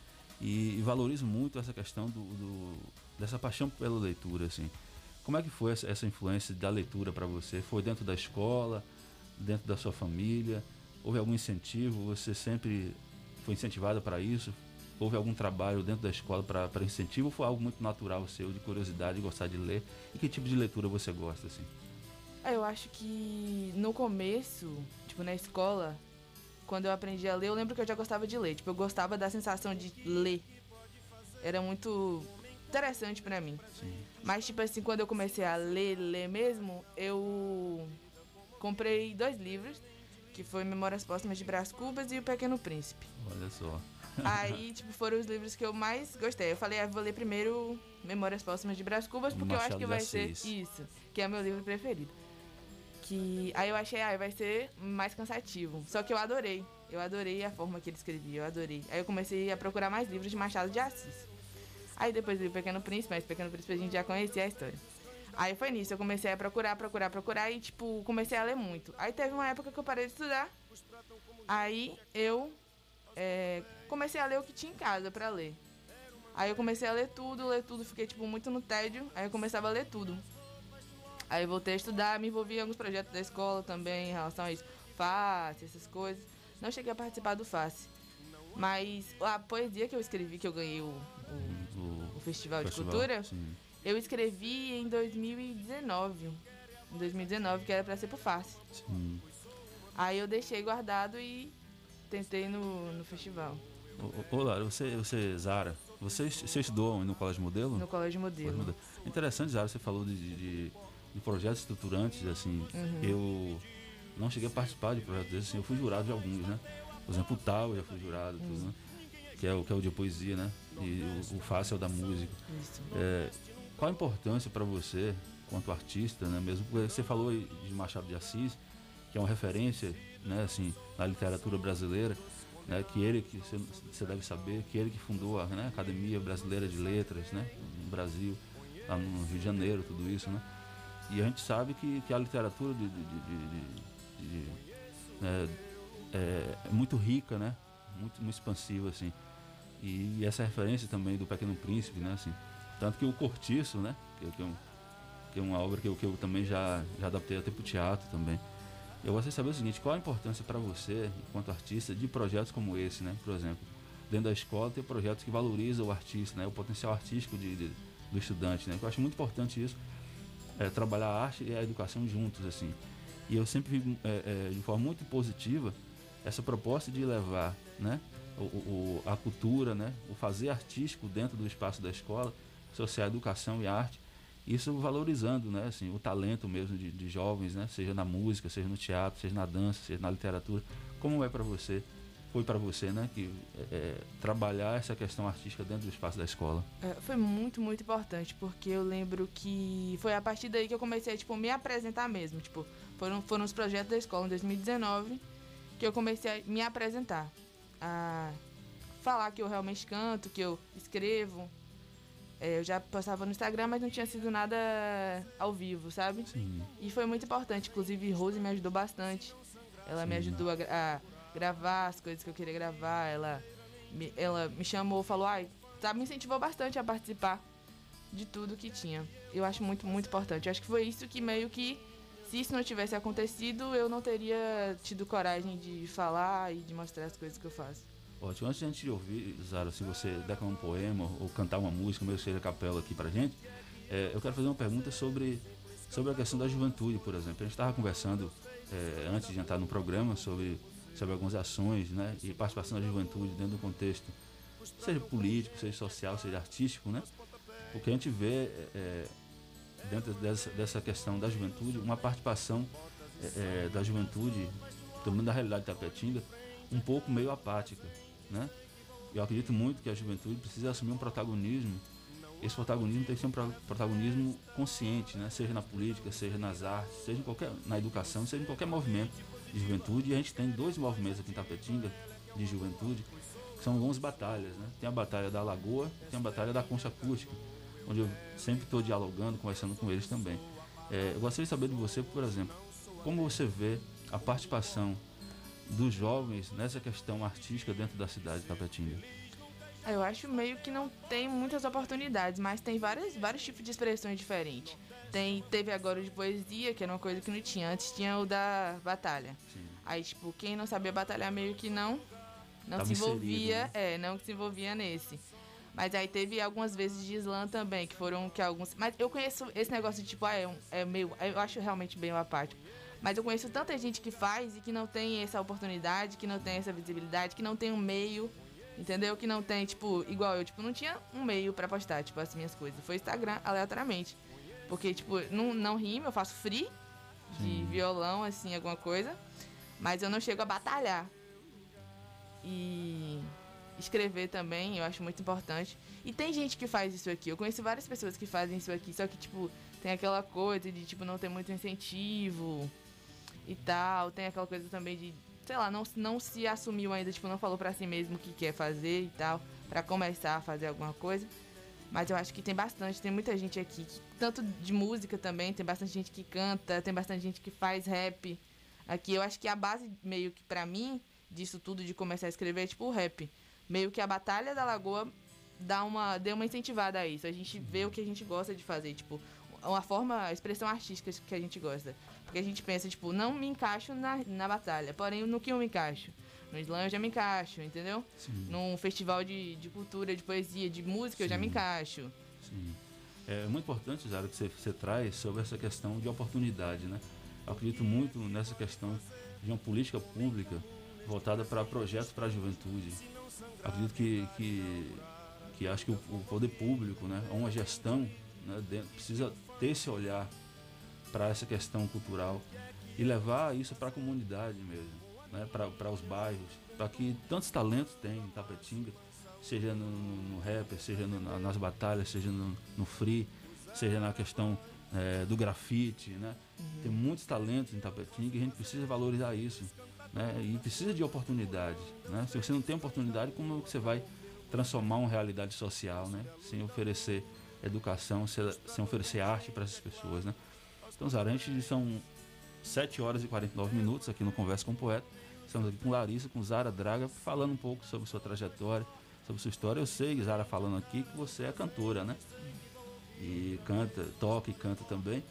e, e valorizo muito essa questão do, do- dessa paixão pela leitura, assim. Como é que foi essa, essa influência da leitura para você? Foi dentro da escola, dentro da sua família? Houve algum incentivo? Você sempre foi incentivada para isso? Houve algum trabalho dentro da escola para incentivo ou foi algo muito natural seu, de curiosidade, de gostar de ler? E que tipo de leitura você gosta, assim? Ah, Eu acho que no começo, tipo, na escola, quando eu aprendi a ler, eu lembro que eu já gostava de ler. Tipo, eu gostava da sensação de ler. Era muito interessante pra mim. Mas, tipo assim, quando eu comecei a ler, ler mesmo, eu comprei dois livros, que foi Memórias Póstumas de Brás Cubas e O Pequeno Príncipe. Olha só. Aí, *laughs* tipo, foram os livros que eu mais gostei. Eu falei, ah, vou ler primeiro Memórias Póstumas de Brás Cubas, porque eu acho Machado que vai ser isso, que é meu livro preferido. Que aí eu achei, ah, vai ser mais cansativo. Só que eu adorei. Eu adorei a forma que ele escrevia, eu adorei. Aí eu comecei a procurar mais livros de Machado de Assis. Aí depois li o Pequeno Príncipe, mas o Pequeno Príncipe a gente já conhecia a história. Aí foi nisso, eu comecei a procurar, procurar, procurar e, tipo, comecei a ler muito. Aí teve uma época que eu parei de estudar. Aí eu é, comecei a ler o que tinha em casa pra ler. Aí eu comecei a ler tudo, ler tudo, fiquei, tipo, muito no tédio. Aí eu começava a ler tudo. Aí voltei a estudar, me envolvi em alguns projetos da escola também em relação a isso. FACE, essas coisas. Não cheguei a participar do FACE. Mas a poesia que eu escrevi, que eu ganhei o, o, o Festival de Festival, Cultura, sim. Eu escrevi em 2019. Em 2019, que era pra ser pro FACE. Sim. Aí eu deixei guardado e tentei no, no festival. Ô, ô Lara, você, você, Zara, você, você estudou no Colégio Modelo? No Colégio Modelo. Interessante, Zara, você falou de, de, de projetos estruturantes, assim. Uhum. Eu não cheguei a participar de projetos desses, assim, eu fui jurado de alguns, né? Por exemplo, o Tal eu já fui jurado, tudo, né? Que é, o, que é o de poesia, né? E o, o Fácil é o da música. Isso. É, qual a importância para você, quanto artista, né? Mesmo porque você falou de Machado de Assis, que é uma referência, né? Assim, na literatura brasileira, né? Que ele, que você- deve saber, que ele que fundou a né? Academia Brasileira de Letras, né? No Brasil, lá no Rio de Janeiro, tudo isso, né? E a gente sabe que, que a literatura de, de- de- de- né, é, é muito rica, né? Muito, muito expansiva, assim. E, essa referência também do Pequeno Príncipe, né? Assim, tanto que o Cortiço, né? Que, que é, um- que é uma obra que eu, que eu também já, já adaptei até para o teatro também. Eu gostaria de saber o seguinte, qual a importância para você, enquanto artista, de projetos como esse, né? Por exemplo, dentro da escola ter projetos que valorizam o artista, né? O potencial artístico de, de- do estudante, né? Eu acho muito importante isso, é, trabalhar a arte e a educação juntos, assim. E eu sempre vi é, é, de forma muito positiva essa proposta de levar, né? O- o- a cultura, né? O fazer artístico dentro do espaço da escola, associar a educação e arte, isso valorizando, né? Assim, o talento mesmo de, de jovens, né? Seja na música, seja no teatro, seja na dança, seja na literatura. Como é para você? Foi para você, né? Que é, é, trabalhar essa questão artística dentro do espaço da escola. É, foi muito, muito importante, porque eu lembro que foi a partir daí que eu comecei a, tipo, me apresentar mesmo. Tipo, foram, foram os projetos da escola em 2019 que eu comecei a me apresentar. A falar que eu realmente canto, que eu escrevo. É, eu já postava no Instagram, mas não tinha sido nada ao vivo, sabe? Sim. E foi muito importante. Inclusive, Rose me ajudou bastante. Ela me Sim. ajudou a, a gravar as coisas que eu queria gravar. Ela me, ela me chamou, falou, ai, sabe, me incentivou bastante a participar de tudo que tinha. Eu acho muito, muito importante. Eu acho que foi isso que meio que, se isso não tivesse acontecido, eu não teria tido coragem de falar e de mostrar as coisas que eu faço. Ótimo. Antes de a gente ouvir, Zara, se você declamar um poema ou cantar uma música, mesmo que seja capela aqui pra gente, é, eu quero fazer uma pergunta sobre, sobre a questão da juventude, por exemplo. A gente estava conversando é, antes de entrar no programa sobre, sobre algumas ações né, e participação da juventude dentro do contexto, seja político, seja social, seja artístico, né? Porque a gente vê é, dentro dessa, dessa questão da juventude uma participação é, é, da juventude, também da realidade da Tapetinga, um pouco meio apática, né? Eu acredito muito que a juventude precisa assumir um protagonismo. Esse protagonismo tem que ser um pro- protagonismo consciente, né? Seja na política, seja nas artes, seja em qualquer, na educação, seja em qualquer movimento de juventude. E a gente tem dois movimentos aqui em Tapetinga de juventude, que são algumas batalhas, né? Tem a batalha da Lagoa, tem a batalha da Concha Acústica, onde eu sempre estou dialogando, conversando com eles também. É, eu gostaria de saber de você, por exemplo, como você vê a participação dos jovens nessa questão artística dentro da cidade de Tapetinga? Ah, Eu acho meio que não tem muitas oportunidades, mas tem várias, vários tipos de expressões diferentes. Tem, teve agora o de poesia, que era uma coisa que não tinha. Antes tinha o da batalha. Aí, tipo, quem não sabia batalhar meio que não, não Tava se envolvia, inserido, é, não se envolvia nesse. Mas aí teve algumas vezes de slam também, que foram que alguns. Mas eu conheço esse negócio de tipo, ah, é, um- é meio. Eu acho realmente bem apático. Mas eu conheço tanta gente que faz e que não tem essa oportunidade, que não tem essa visibilidade, que não tem um meio, entendeu? Que não tem, tipo, igual eu, tipo, não tinha um meio pra postar, tipo, as minhas coisas. Foi Instagram, aleatoriamente. Porque, tipo, não, não rima, eu faço free de violão, assim, alguma coisa. Mas eu não chego a batalhar. E escrever também, eu acho muito importante. E tem gente que faz isso aqui. Eu conheço várias pessoas que fazem isso aqui, só que, tipo, tem aquela coisa de, tipo, não ter muito incentivo e tal. Tem aquela coisa também de, sei lá, não, não se assumiu ainda, tipo, não falou pra si mesmo o que quer fazer e tal, pra começar a fazer alguma coisa. Mas eu acho que tem bastante, tem muita gente aqui, que- tanto de música também, tem bastante gente que canta, tem bastante gente que faz rap. Aqui eu acho que a base meio que pra mim disso tudo de começar a escrever é tipo o rap. Meio que a batalha da Lagoa dá uma deu uma incentivada a isso. A gente vê o que a gente gosta de fazer, tipo, uma forma, a expressão artística que a gente gosta. Porque a gente pensa, tipo, não me encaixo na, na batalha, porém no que eu me encaixo? No slam eu já me encaixo, entendeu? Sim. Num festival de, de cultura, de poesia, de música eu já me encaixo. Sim. É muito importante, Zara, que você, você traz sobre essa questão de oportunidade, né? Eu acredito muito nessa questão de uma política pública voltada para projetos para a juventude. Acredito que, que, que acho que o, o poder público, né, uma gestão, né, dentro- precisa ter esse olhar para essa questão cultural e levar isso para a comunidade mesmo, né, para os bairros, para que tantos talentos tem em Tapetinga, seja no, no, no rap, seja no- na- nas batalhas, seja no, no free, seja na questão eh, do grafite, né? Tem muitos talentos em Tapetinga e a gente precisa valorizar isso, né? E precisa de oportunidades, né? Se você não tem oportunidade, como que você vai transformar uma realidade social, né? Sem oferecer educação, sem, sem oferecer arte para essas pessoas, né? Então, Zara, a gente são 7 horas e 49 minutos aqui no Conversa com o Poeta. Estamos aqui com Larissa, com Zara Draga, falando um pouco sobre sua trajetória, sobre sua história. Eu sei, Zara, falando aqui, que você é cantora, né? E canta, toca e canta também.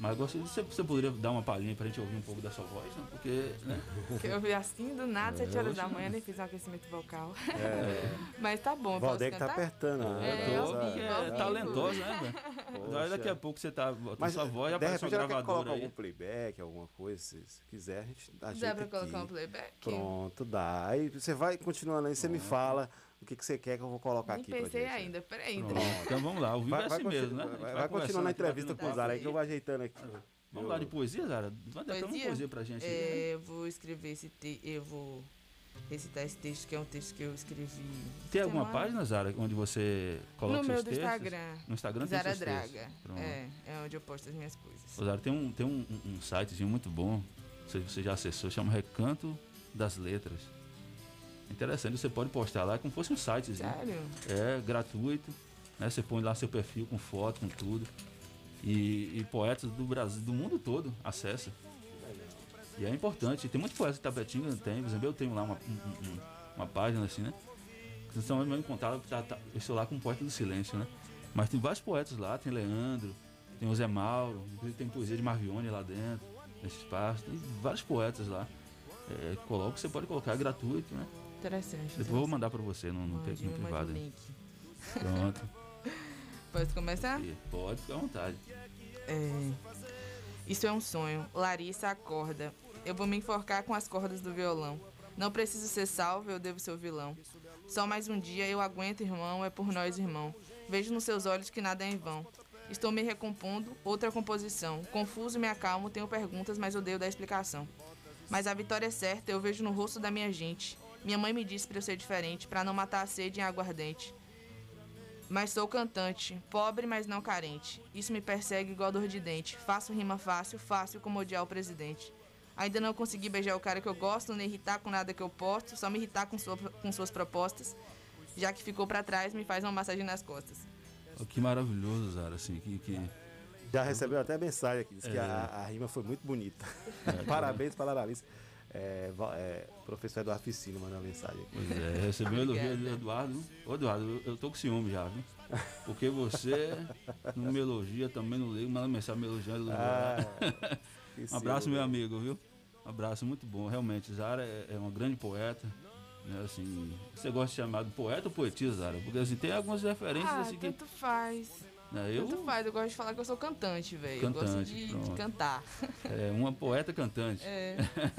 Mas gostaria de você, você poderia dar uma palhinha pra gente ouvir um pouco da sua voz, né? Porque, né? Que eu vi assim do nada, É, 7 horas da manhã, nem fiz um aquecimento vocal. É. *laughs* Mas tá bom, Valdec tá apertando, né? É, é, ao vivo. talentosa, né, velho? Daí Daqui a pouco você tá botando Mas sua voz e aparece uma gravadora colocar aí. algum playback, alguma coisa, se, se quiser, a gente Dá ajeita pra colocar aqui. um playback? Pronto, dá. Aí você vai continuando aí, você me fala o que, que você quer que eu vou colocar Nem aqui pra pensei gente. ainda, peraí. Pronto, então vamos lá, ao vivo Vai- é vai assim mesmo, né? vai- vai conversando continuando a aqui, batendo entrevista com o Zara aí que eu vou ajeitando aqui. Vamos lá de poesia, Zara? Vai dar uma poesia pra gente aí. né? É, eu vou escrever esse texto, eu vou recitar esse texto, que é um texto que eu escrevi. Tem alguma semana. página, Zara, onde você coloca No seus meu do textos? Instagram. No Instagram tem Zara seus textos. Draga. É, é onde eu posto as minhas coisas. Ô, Zara, tem um, tem um, um- um sitezinho muito bom, não sei se você já acessou, chama Recanto das Letras. Interessante, você pode postar lá como se fosse um sitezinho. Sério? É, gratuito. Né? Você põe lá seu perfil com foto, com tudo. E, e poetas do Brasil, do mundo todo acessa. E é importante. Tem muito poeta de Tapetinga, tem. Por exemplo, eu tenho lá uma, um- um- uma página assim, né? Vocês estão me contaram tá, tá, eu estou lá com o Poeta do Silêncio, né? Mas tem vários poetas lá, tem Leandro, tem o Zé Mauro, inclusive tem poesia de Marvione lá dentro, nesse espaço, tem vários poetas lá. É, coloca, você pode colocar, é gratuito, né? Interessante. Depois eu vou mandar pra você no, no, Mande, no privado. link. Pronto. *laughs* Posso começar? Pode, ficar à vontade. É, Isso é um sonho. Larissa acorda. Eu vou me enforcar com as cordas do violão. Não preciso ser salvo, eu devo ser o vilão. Só mais um dia eu aguento, irmão, é por nós, irmão. Vejo nos seus olhos que nada é em vão. Estou me recompondo, outra composição. Confuso, me acalmo, tenho perguntas, mas odeio dar explicação. Mas a vitória é certa, eu vejo no rosto da minha gente. Minha mãe me disse pra eu ser diferente, pra não matar a sede em aguardente. Mas sou cantante, pobre, mas não carente. Isso me persegue igual dor de dente. Faço rima fácil, fácil como odiar o presidente. Ainda não consegui beijar o cara que eu gosto, nem irritar com nada que eu posto, só me irritar com, sua- com suas propostas. Já que ficou pra trás, me faz uma massagem nas costas. Oh, Que maravilhoso, Zara, assim, que, que... Já recebeu até mensagem aqui, disse que É. a, a rima foi muito bonita. É, *laughs* Parabéns para a Larissa. É, é, professor Eduardo Ficino mandou uma mensagem aqui. Pois é, recebeu o elogio do Eduardo. Ô, Eduardo, eu, tô com ciúme já, viu? Porque você não me elogia, também não liga, manda mensagem me elogiando. Ah, *laughs* que um abraço, meu amigo, viu? Um abraço muito bom. Realmente, Zara é, é uma grande poeta. Né, assim, você gosta de chamar de poeta ou poetisa, Zara? Porque assim, tem algumas referências Ah, assim que. tanto faz. Né, eu, Tanto faz, eu gosto de falar que eu sou cantante, velho. Eu gosto de, de cantar. É uma poeta cantante. É,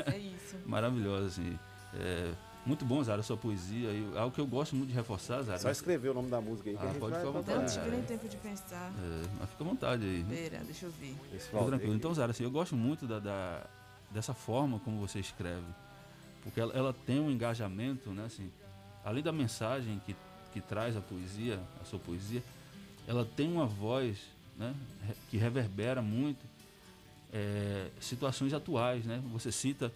é isso. *laughs* Maravilhosa, assim. É, muito bom, Zara, a sua poesia. E algo que eu gosto muito de reforçar, Zara. Só escrever o nome da música aí que Ah, a gente pode vai ficar à. Eu não vontade. tive nem tempo de pensar. É, mas fica à vontade aí. Pera, deixa eu ver. Fica tranquilo. Então, Zara, assim, eu gosto muito da, da- dessa forma como você escreve. Porque ela, ela tem um engajamento, né? Assim, além da mensagem que, que traz a poesia, a sua poesia, ela tem uma voz né? que reverbera muito é, situações atuais, né? Você cita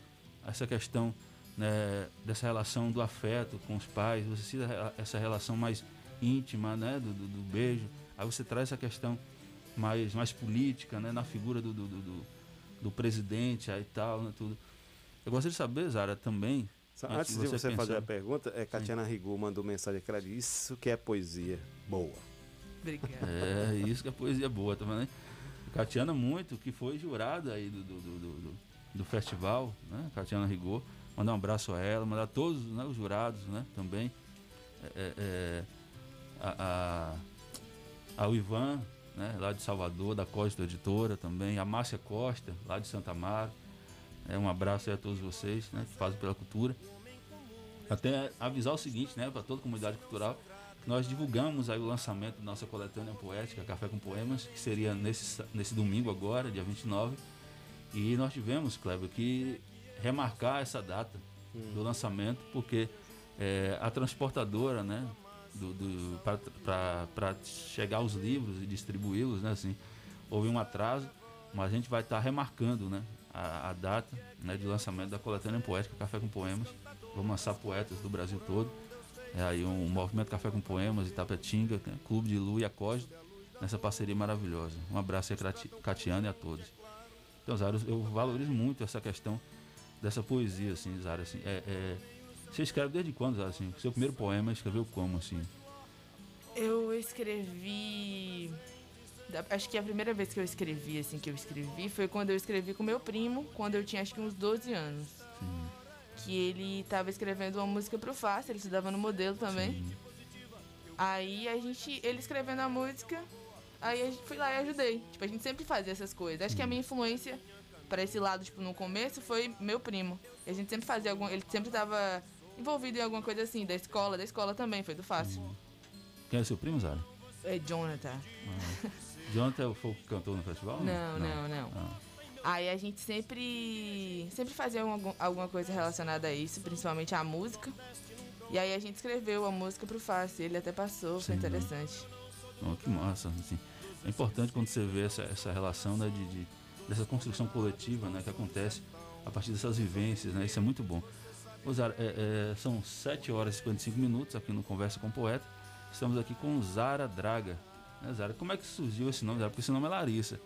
essa questão né, dessa relação do afeto com os pais, você cita essa relação mais íntima, né? Do, do, do beijo. Aí você traz essa questão mais, mais política, né? Na figura do, do, do, do- presidente aí tal, né? Tudo. Eu gostaria de saber, Zara, também. Só Antes de você, pensar- fazer a pergunta, é, Catiana Rigu mandou mensagem que ela disse isso que é poesia boa. Obrigada. É, isso que é poesia boa, tá vendo? aí? Catiana muito, que foi jurada aí do, do, do, do- festival, né? Catiana Rigor. Mandar um abraço a ela, mandar a todos né, os jurados, né? Também. É, é, a, a- ao Ivan, né? Lá de Salvador, da Costa Editora também. A Márcia Costa, lá de Santa Amaro. É, um abraço a todos vocês, né, que fazem pela cultura. Até avisar o seguinte, né, para toda a comunidade cultural, nós divulgamos aí o lançamento da nossa coletânea poética, Café com Poemas, que seria nesse, nesse domingo agora, dia 29. E nós tivemos, Kleber, que remarcar essa data do lançamento, porque é, a transportadora, né, do, do, para chegar aos livros e distribuí-los, né, assim, houve um atraso, mas a gente vai estar remarcando, né, a, a data, né, de lançamento da coletânea poética Café com Poemas. Vamos lançar poetas do Brasil todo. É aí um, movimento Café com Poemas, Itapetinga, né, Clube de Lu e Acorde, nessa parceria maravilhosa. Um abraço aí a Catiana e a todos. Então, Zara, eu valorizo muito essa questão dessa poesia, assim, Zara, assim, é, é, você escreve desde quando, Zara, assim? Seu primeiro poema escreveu como, assim? Eu escrevi. Acho que a primeira vez que eu escrevi, assim, que eu escrevi, foi quando eu escrevi com meu primo, quando eu tinha acho que uns 12 anos. Sim. Que ele estava escrevendo uma música pro Fácil, ele estudava no modelo também. Aí a gente, ele escrevendo a música, aí a gente fui lá e ajudei. Tipo, a gente sempre fazia essas coisas. Acho que a minha influência para esse lado, tipo, no começo foi meu primo. E a gente sempre fazia algum, ele sempre tava envolvido em alguma coisa assim, da escola, da escola também, foi do fácil. Quem é seu primo, Zara? É Jonathan. Ah. Jonathan foi o que cantou no festival? Não, não, não. Ah. Aí a gente sempre sempre fazia algum- alguma coisa relacionada a isso, principalmente a música. E aí a gente escreveu a música pro Fácil, ele até passou, foi Sim. interessante. Oh, que massa, assim. É importante quando você vê essa, essa relação né, de, de- dessa construção coletiva né, que acontece a partir dessas vivências, né? Isso é muito bom. Zara, é, é, são 7 horas e 55 minutos aqui no Conversa com o Poeta. Estamos aqui com Zara Draga. Né, Zara? Como é que surgiu esse nome, Zara? Porque esse nome é Larissa.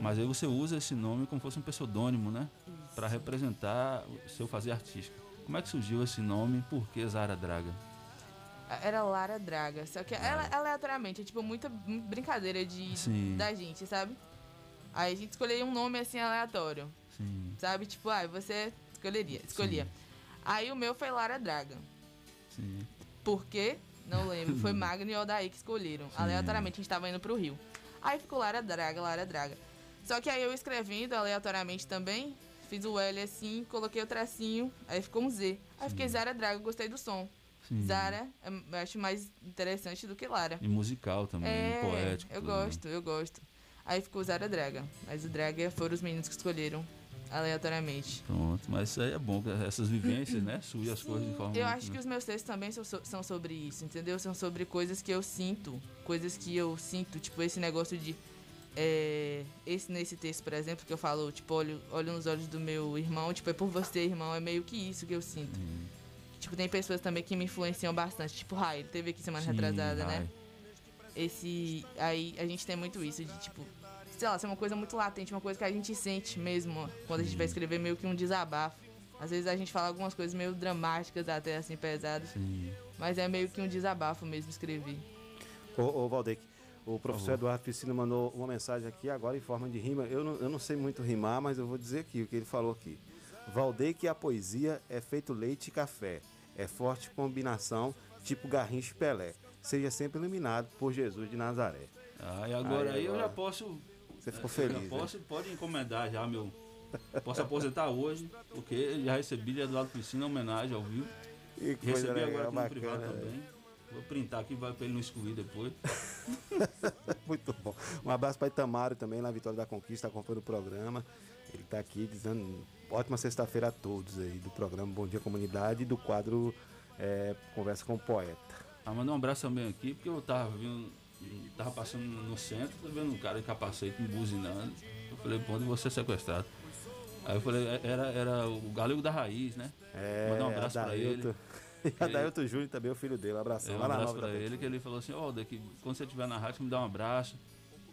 Mas aí você usa esse nome como fosse um pseudônimo, né? Para representar o seu fazer artístico. Como é que surgiu esse nome? Por que Zara Draga? Era Lara Draga, só que ela, aleatoriamente, é tipo muita brincadeira de, Sim. da gente, sabe? Aí a gente escolhia um nome assim aleatório, Sim. sabe? Tipo, ah, você escolheria, escolhia. Aí o meu foi Lara Draga. Sim. Por quê? Não lembro. Foi Magno e Odaí que escolheram. Aleatoriamente, a gente tava indo pro Rio. Aí ficou Lara Draga, Lara Draga. Só que aí eu escrevendo aleatoriamente também, fiz o L assim, coloquei o tracinho, aí ficou um Z. Aí fiquei Zara Draga, gostei do som. Sim. Zara, é- eu acho mais interessante do que Lara. E musical também, É, poético. eu né? gosto, eu gosto. Aí ficou Zara Draga. Mas o Draga foram os meninos que escolheram aleatoriamente. Pronto, mas isso aí é bom, que essas vivências, né? *laughs* Surgem as coisas de forma. Eu acho que né? os meus textos também são, são sobre isso, entendeu? São sobre coisas que eu sinto. Coisas que eu sinto, tipo esse negócio de. é, esse nesse texto, por exemplo, que eu falo, tipo, olho, olho nos olhos do meu irmão, tipo, é por você, irmão, é meio que isso que eu sinto. Tipo, tem pessoas também que me influenciam bastante, tipo, Rai, ele teve aqui semana Sim, retrasada, né? Rai. Esse. Aí a gente tem muito isso, de tipo, sei lá, ser uma coisa muito latente, uma coisa que a gente sente mesmo quando a gente vai escrever meio que um desabafo. Às vezes a gente fala algumas coisas meio dramáticas, até assim, pesadas. Sim. Mas é meio que um desabafo mesmo escrever. Ô, ô Valdec, o professor Eduardo Piscina mandou uma mensagem aqui agora em forma de rima. Eu não, eu não sei muito rimar, mas eu vou dizer aqui o que ele falou aqui. Valdec, a poesia é feito leite e café. É forte combinação, tipo Garrincha e Pelé. Seja sempre iluminado por Jesus de Nazaré. Ah, e agora aí, eu já posso. Você ficou feliz, né? posso, pode encomendar já, meu. Posso aposentar hoje, porque já recebi de Eduardo Piscina homenagem ao vivo. Que coisa Recebi legal, agora aqui no bacana, privado também. Vou printar aqui, vai pra ele não excluir depois. *laughs* Muito bom. Um abraço para Itamaro também, lá na Vitória da Conquista, acompanhando o programa. Ele está aqui dizendo ótima sexta-feira a todos aí do programa Bom Dia Comunidade e do quadro é, Conversa com o Poeta. Ah, mandar um abraço também aqui, porque eu tava vindo, tava passando no centro, tô vendo um cara de capacete me buzinando. Eu falei, pô, onde você é sequestrado? Aí eu falei, é- era, era o Galego da Raiz, né? É, Mandar um abraço pra ele. *laughs* E Adailton Júnior também, o filho dele. Um abração. É, um abraço pra da ele, que ele falou assim, ó, daqui, quando você estiver na rádio, me dá um abraço,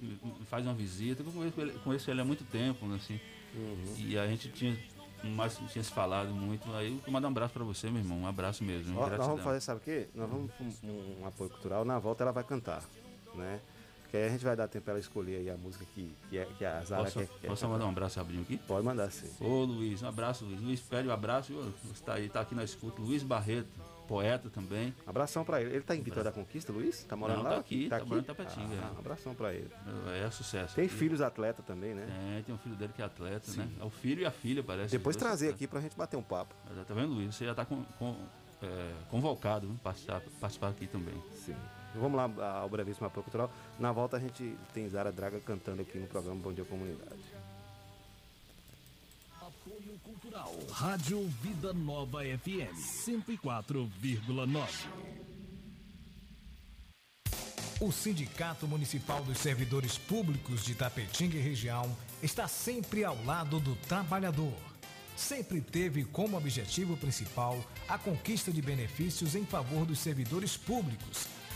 me, me faz uma visita. Eu conheço ele, conheço ele há muito tempo, né, assim. Uhum. E a gente tinha, mais, tinha se falado muito. Aí eu mandar um abraço pra você, meu irmão. Um abraço mesmo. Ó, nós vamos fazer, sabe o quê? Nós vamos para um, um apoio cultural. Na volta ela vai cantar, né? Que aí a gente vai dar tempo pra ela escolher aí a música que, que, é, que a Zara Posso, quer, quer posso mandar um abraço rapidinho aqui? Pode mandar sim. Ô Luiz, um abraço, Luiz. Luiz pede um abraço? Você tá aí, tá aqui na escuta. Luiz Barreto, poeta também. Abração pra ele. Ele tá em Vitória da Conquista, Luiz? Tá morando Não, lá? tá aqui, tá morando em Tapetinga, Ah, é. abração pra ele. É, sucesso. Tem Aqui. filhos atleta também, né? É, tem um filho dele que é atleta, Sim. né? É o filho e a filha, parece. Depois trazer são aqui pra gente bater um papo. atletas. Tá vendo, Luiz? Você já tá com, com- é, convocado, né? Participar, participar aqui também. Sim. Vamos lá ao brevíssimo apoio cultural. Na volta a gente tem Zara Draga cantando aqui no programa Bom Dia Comunidade. Apoio Cultural. Rádio Vida Nova FM 104,9. O Sindicato Municipal dos Servidores Públicos de Tapetinga e região está sempre ao lado do trabalhador. Sempre teve como objetivo principal a conquista de benefícios em favor dos servidores públicos.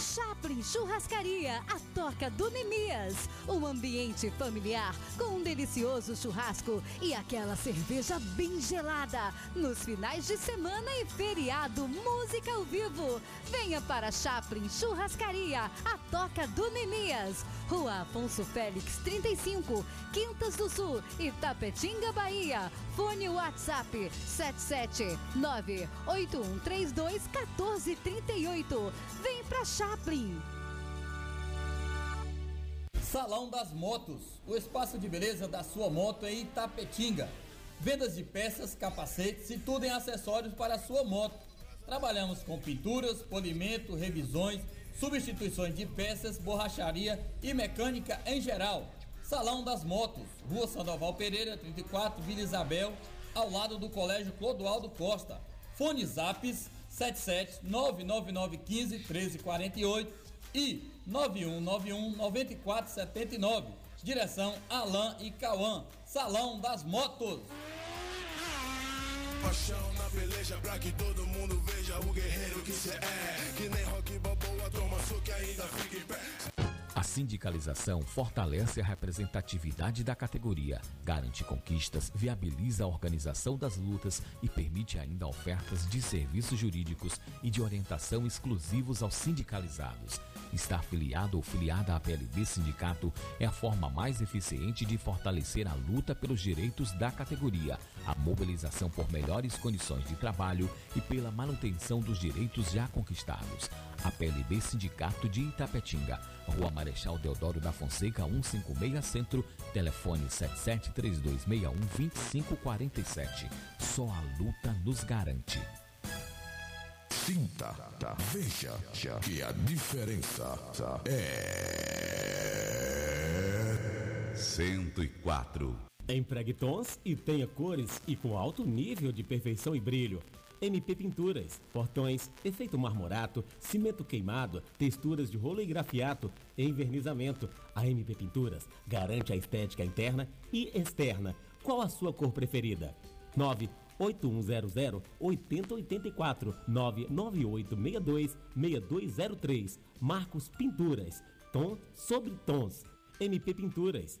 Chaplin Churrascaria, a toca do Nemias. Um ambiente familiar com um delicioso churrasco e aquela cerveja bem gelada. Nos finais de semana e feriado, música ao vivo. Venha para Chaplin Churrascaria, a toca do Nemias. Rua Afonso Félix 35, Quintas do Sul, Itapetinga, Bahia. Fone WhatsApp 77981321438. Vem pra Chaplin. Salão das Motos, o espaço de beleza da sua moto em Itapetinga. Vendas de peças, capacetes e tudo em acessórios para a sua moto. Trabalhamos com pinturas, polimento, revisões, substituições de peças, borracharia e mecânica em geral. Salão das Motos, Rua Sandoval Pereira, 34, Vila Isabel, ao lado do Colégio Clodoaldo Costa. Fone Zaps 77 99915 1348 e 9191 9479. Direção Alain e Cauã. Salão das Motos. Paixão na peleja pra que todo mundo veja o guerreiro que cê é. Que nem rock balboa, toma soco ainda fica em pé. A sindicalização fortalece a representatividade da categoria, garante conquistas, viabiliza a organização das lutas e permite ainda ofertas de serviços jurídicos e de orientação exclusivos aos sindicalizados. Estar afiliado ou filiada à PLB Sindicato é a forma mais eficiente de fortalecer a luta pelos direitos da categoria, a mobilização por melhores condições de trabalho e pela manutenção dos direitos já conquistados. A PLB Sindicato de Itapetinga, Rua Marechal Deodoro da Fonseca, 156 Centro, telefone 7732612547. Só a luta nos garante. Sinta, veja que a diferença é 104. Empregue tons e tenha cores e com alto nível de perfeição e brilho. MP Pinturas, portões, efeito marmorato, cimento queimado, texturas de rolo e grafiato, envernizamento. A MP Pinturas garante a estética interna e externa. Qual a sua cor preferida? 98100 8084 99862 6203 Marcos Pinturas. Tom sobre tons. MP Pinturas.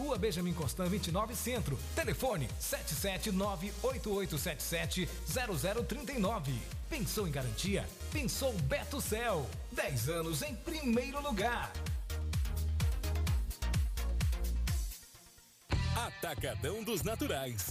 Rua Benjamin Constant 29 Centro. Telefone 77988770039. Pensou em garantia? Pensou Beto Céu. 10 anos em primeiro lugar. Atacadão dos Naturais,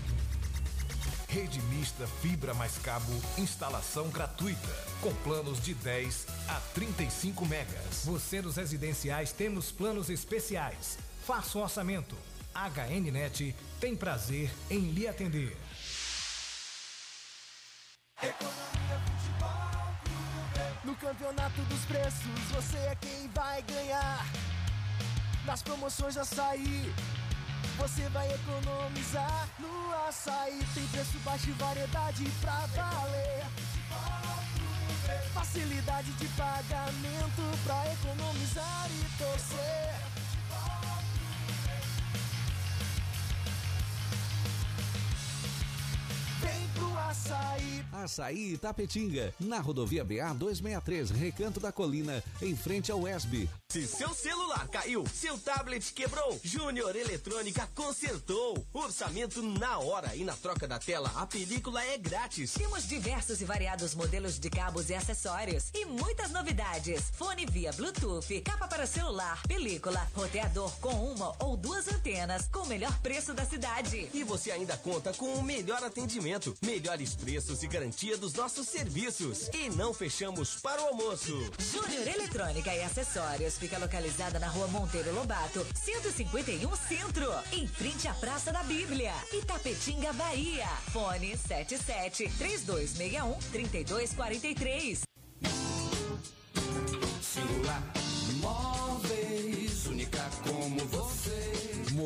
Rede mista fibra mais cabo, instalação gratuita, com planos de 10 a 35 megas. Você dos residenciais temos planos especiais. Faça um orçamento. HNnet tem prazer em lhe atender. No campeonato dos preços, você é quem vai ganhar. Nas promoções açaí, você vai economizar. No açaí tem preço baixo e variedade pra valer. Facilidade de pagamento pra economizar e torcer. Vem pro açaí. Açaí Tapetinga, na rodovia BA 263, Recanto da Colina, em frente ao ESB. Se seu celular caiu, seu tablet quebrou, Júnior Eletrônica consertou. Orçamento na hora e na troca da tela, a película é grátis. Temos diversos e variados modelos de cabos e acessórios e muitas novidades. Fone via Bluetooth, capa para celular, película, roteador com uma ou duas antenas, com o melhor preço da cidade. E você ainda conta com o melhor atendimento, melhores preços e garantia dos nossos serviços. E não fechamos para o almoço. Júnior Eletrônica e Acessórios fica localizada na rua Monteiro Lobato, 151 Centro, em frente à Praça da Bíblia, Itapetinga, Bahia. Fone 77 3261 3243. Singular Móveis, você.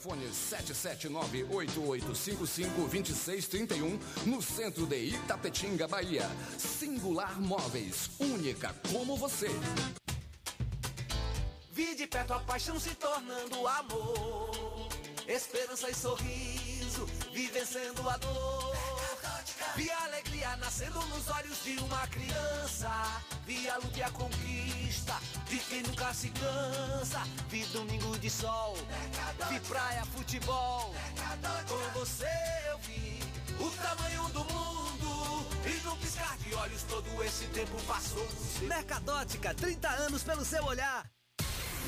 Fone 779-8855-2631, no centro de Itapetinga, Bahia. Singular Móveis, única como você. Vi de perto a paixão se tornando amor. Esperança e sorriso, vi vencendo a dor. Vi a alegria nascendo nos olhos de uma criança. Vi a luta e a conquista de quem nunca se cansa. Vi domingo de sol, vi praia, futebol. Com você eu vi o tamanho do mundo. E num piscar de olhos todo esse tempo passou. Mercadótica, 30 anos pelo seu olhar.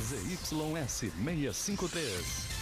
ZYS 653.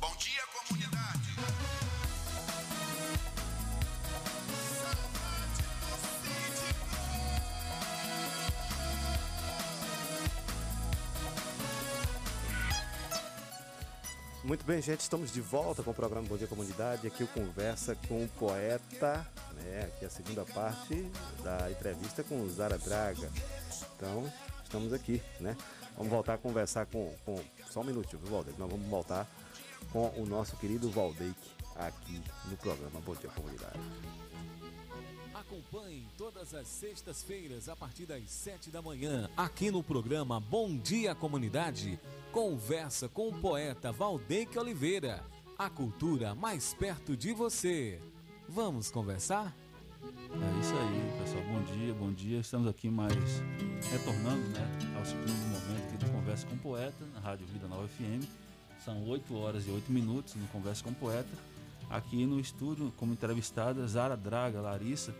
Bom dia, comunidade. Muito bem, gente, estamos de volta com o programa Bom Dia Comunidade. Aqui o conversa com o poeta né? Aqui a segunda parte da entrevista com o Zara Draga. Então, estamos aqui, né? Vamos voltar a conversar com. com só um minutinho, viu, Valdeir? Nós vamos voltar com o nosso querido Valdeik aqui no programa Bom Dia Comunidade. Acompanhe todas as sextas-feiras a partir das sete da manhã, aqui no programa Bom Dia Comunidade. Conversa com o poeta Valdeque Oliveira. A cultura mais perto de você. Vamos conversar? É isso aí, pessoal. Bom dia, bom dia. Estamos aqui mais retornando né, ao segundo momento do Conversa com o Poeta, na Rádio Vida Nova FM. São 8 horas e 8 minutos no Conversa com o Poeta. Aqui no estúdio, como entrevistada, Zara Draga, Larissa.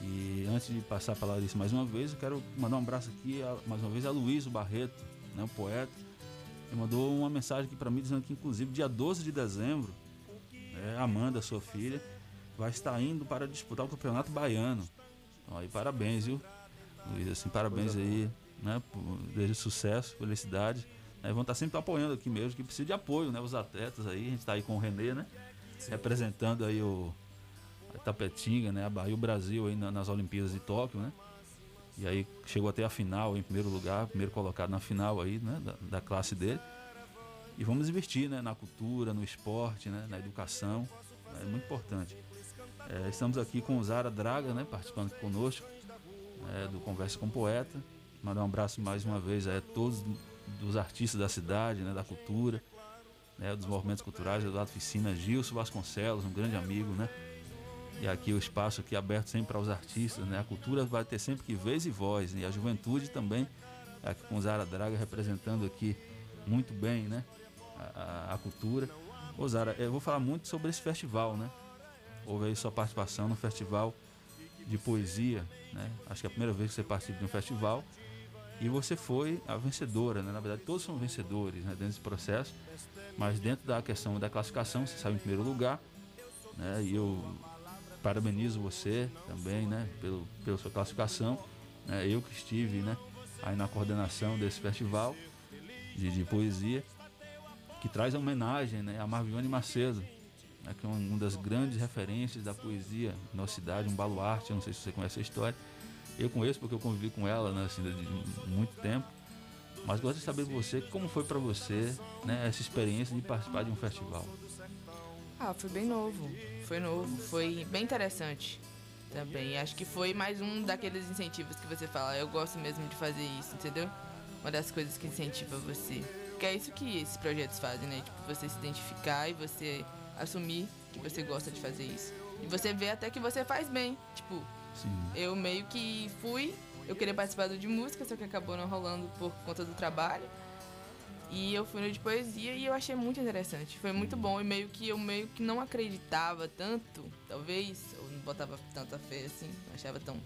E antes de passar para a Larissa mais uma vez, eu quero mandar um abraço aqui a- mais uma vez a Luiz Barreto, né, o poeta. Ele mandou uma mensagem aqui para mim dizendo que, inclusive, dia 12 de dezembro, né, Amanda, sua filha, vai estar indo para disputar o Campeonato Baiano. Então, aí, parabéns, viu? Luiz, assim, parabéns aí, né? por- Desejo sucesso, felicidade. Né, vão estar sempre apoiando aqui mesmo, que precisa de apoio, né? Os atletas aí, a gente está aí com o Renê, né? Representando aí o a Tapetinga, né? A Bahia, o Brasil aí na- nas Olimpíadas de Tóquio, né? E aí chegou até a final em primeiro lugar, primeiro colocado na final aí, né? Da, da classe dele. E vamos investir, né? Na cultura, no esporte, né? Na educação. É muito importante. É, estamos aqui com o Zara Draga, né? Participando conosco é, do Conversa com o Poeta. Mandar um abraço mais uma vez a todos dos artistas da cidade, né? Da cultura, né? Dos movimentos culturais, Eduardo Ficina, Gilson Vasconcelos, um grande amigo, né? E aqui o espaço aqui aberto sempre para os artistas, né? A cultura vai ter sempre que vez e voz, né? e a juventude também, aqui com Zara Draga representando aqui muito bem, né? A, a- a cultura. Ô Zara, eu vou falar muito sobre esse festival, né? Houve aí sua participação no festival de poesia, né? Acho que é a primeira vez que você participa de um festival. E você foi a vencedora, né? Na verdade, todos são vencedores né? dentro desse processo. Mas dentro da questão da classificação, você saiu em primeiro lugar. Né? E eu parabenizo você também, né? Pelo, pela sua classificação. né? Eu que estive, né? Aí na coordenação desse festival de, de poesia, que traz a homenagem né? a Marvione Macedo, né? que é uma, uma das grandes referências da poesia na nossa cidade, um baluarte, eu não sei se você conhece a história. Eu conheço porque eu convivi com ela né, assim, de muito tempo. Mas gostaria de saber de você como foi para você né, essa experiência de participar de um festival. Ah, foi bem novo. Foi novo. Foi bem interessante também. Acho que foi mais um daqueles incentivos que você fala. Eu gosto mesmo de fazer isso, entendeu? Uma das coisas que incentiva você. Porque é isso que esses projetos fazem, né? Tipo, você se identificar e você assumir que você gosta de fazer isso. E você vê até que você faz bem. Tipo, eu meio que fui. Eu queria participar do de música, só que acabou não rolando por conta do trabalho. E eu fui no de poesia e eu achei muito interessante. Foi muito bom e meio que eu meio que não acreditava tanto, talvez, ou não botava tanta fé assim, não achava tão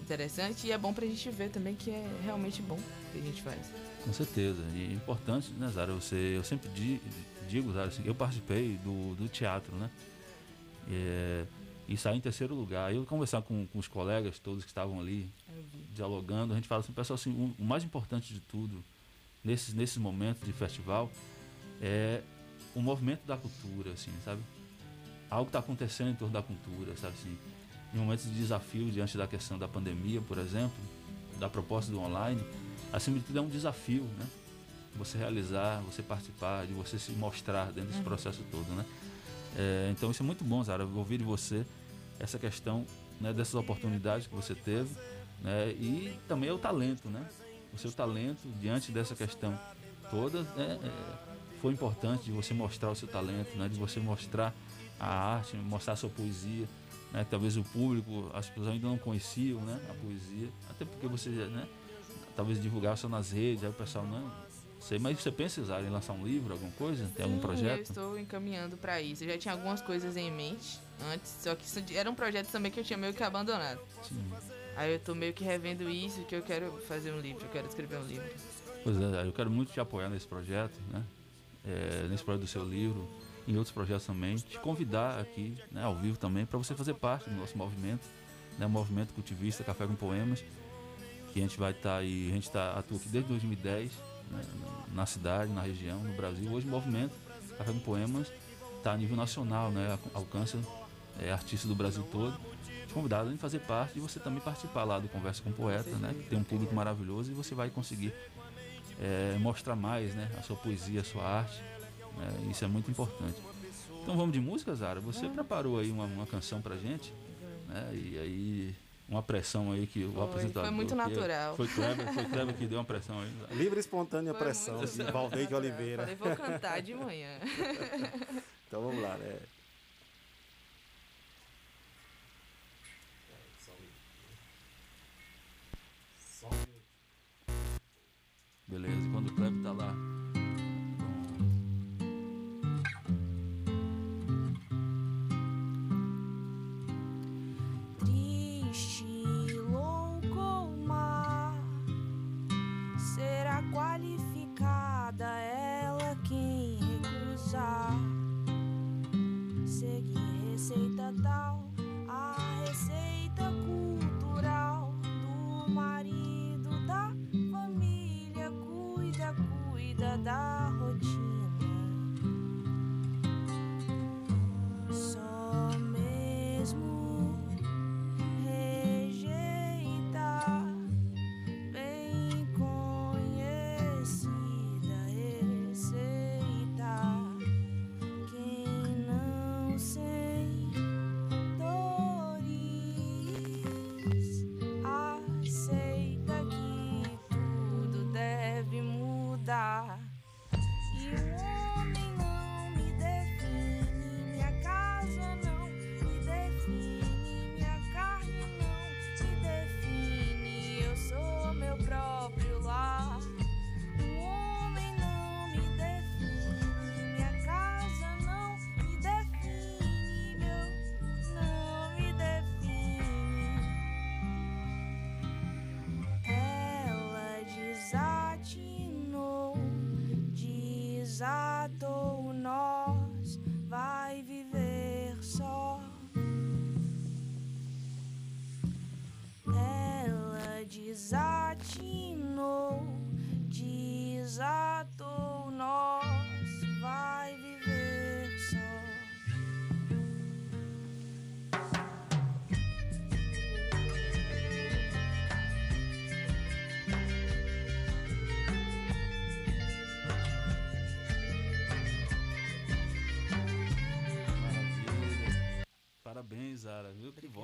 interessante. E é bom pra gente ver também que é realmente bom o que a gente faz. Com certeza. E é importante, né, Zara? Você, eu sempre di- digo, Zara, assim, eu participei do, do teatro, né? É, e saí em terceiro lugar. Eu conversar com, com os colegas todos que estavam ali, dialogando, a gente fala assim, pessoal, assim, o, o mais importante de tudo, nesses, nesses momentos de festival, é o movimento da cultura, assim, sabe? Algo está acontecendo em torno da cultura, sabe assim? Em momentos de desafio diante da questão da pandemia, por exemplo, da proposta do online, acima de tudo é um desafio, né? Você realizar, você participar, de você se mostrar dentro desse Uhum. processo todo, né? É, então isso é muito bom, Zara, ouvir de você essa questão né, dessas oportunidades que você teve, né? E também é o talento, né? O seu talento diante dessa questão toda é, é, foi importante de você mostrar o seu talento, né? De você mostrar a arte, mostrar a sua poesia, né? Talvez o público, as pessoas ainda não conheciam, né? A poesia, até porque você, né? Talvez divulgar só nas redes, aí o pessoal não sei, mas você pensa em lançar um livro, alguma coisa? Tem algum Sim, Eu projeto? estou encaminhando pra isso. Eu já tinha algumas coisas em mente antes, só que era um projeto também que eu tinha meio que abandonado. Sim. Aí eu tô meio que revendo isso, que eu quero fazer um livro, eu quero escrever um livro. Pois é, eu quero muito te apoiar nesse projeto, né? É, nesse projeto do seu livro, em outros projetos também. Te convidar aqui, né, ao vivo também, para você fazer parte do nosso movimento, né? O movimento cultivista Café com Poemas, que a gente vai estar aí, a gente tá, atua aqui desde 2010, né, na cidade, na região, no Brasil. Hoje o movimento Café com Poemas está a nível nacional, né? Alcança é, artistas do Brasil todo. Te convidado a fazer parte e você também participar lá do Conversa com o Poeta, né? Que tem um público maravilhoso e você vai conseguir é, mostrar mais né? a sua poesia, a sua arte. Né? Isso é muito importante. Então vamos de música, Zara? Você preparou aí uma, uma canção pra gente, né? E aí uma pressão aí que o Foi, apresentador... foi muito que- natural. Foi Kleber, foi *laughs* Kleber que deu uma pressão aí. Livre e espontânea Foi pressão, de. Valdeir de Oliveira. Falei, vou cantar de manhã. *laughs* Então vamos lá, né? Beleza, e quando o Kleber tá lá. Qualificada ela quem recusar seguir receita tal, a receita cultural do marido da família cuida, cuida da rotina.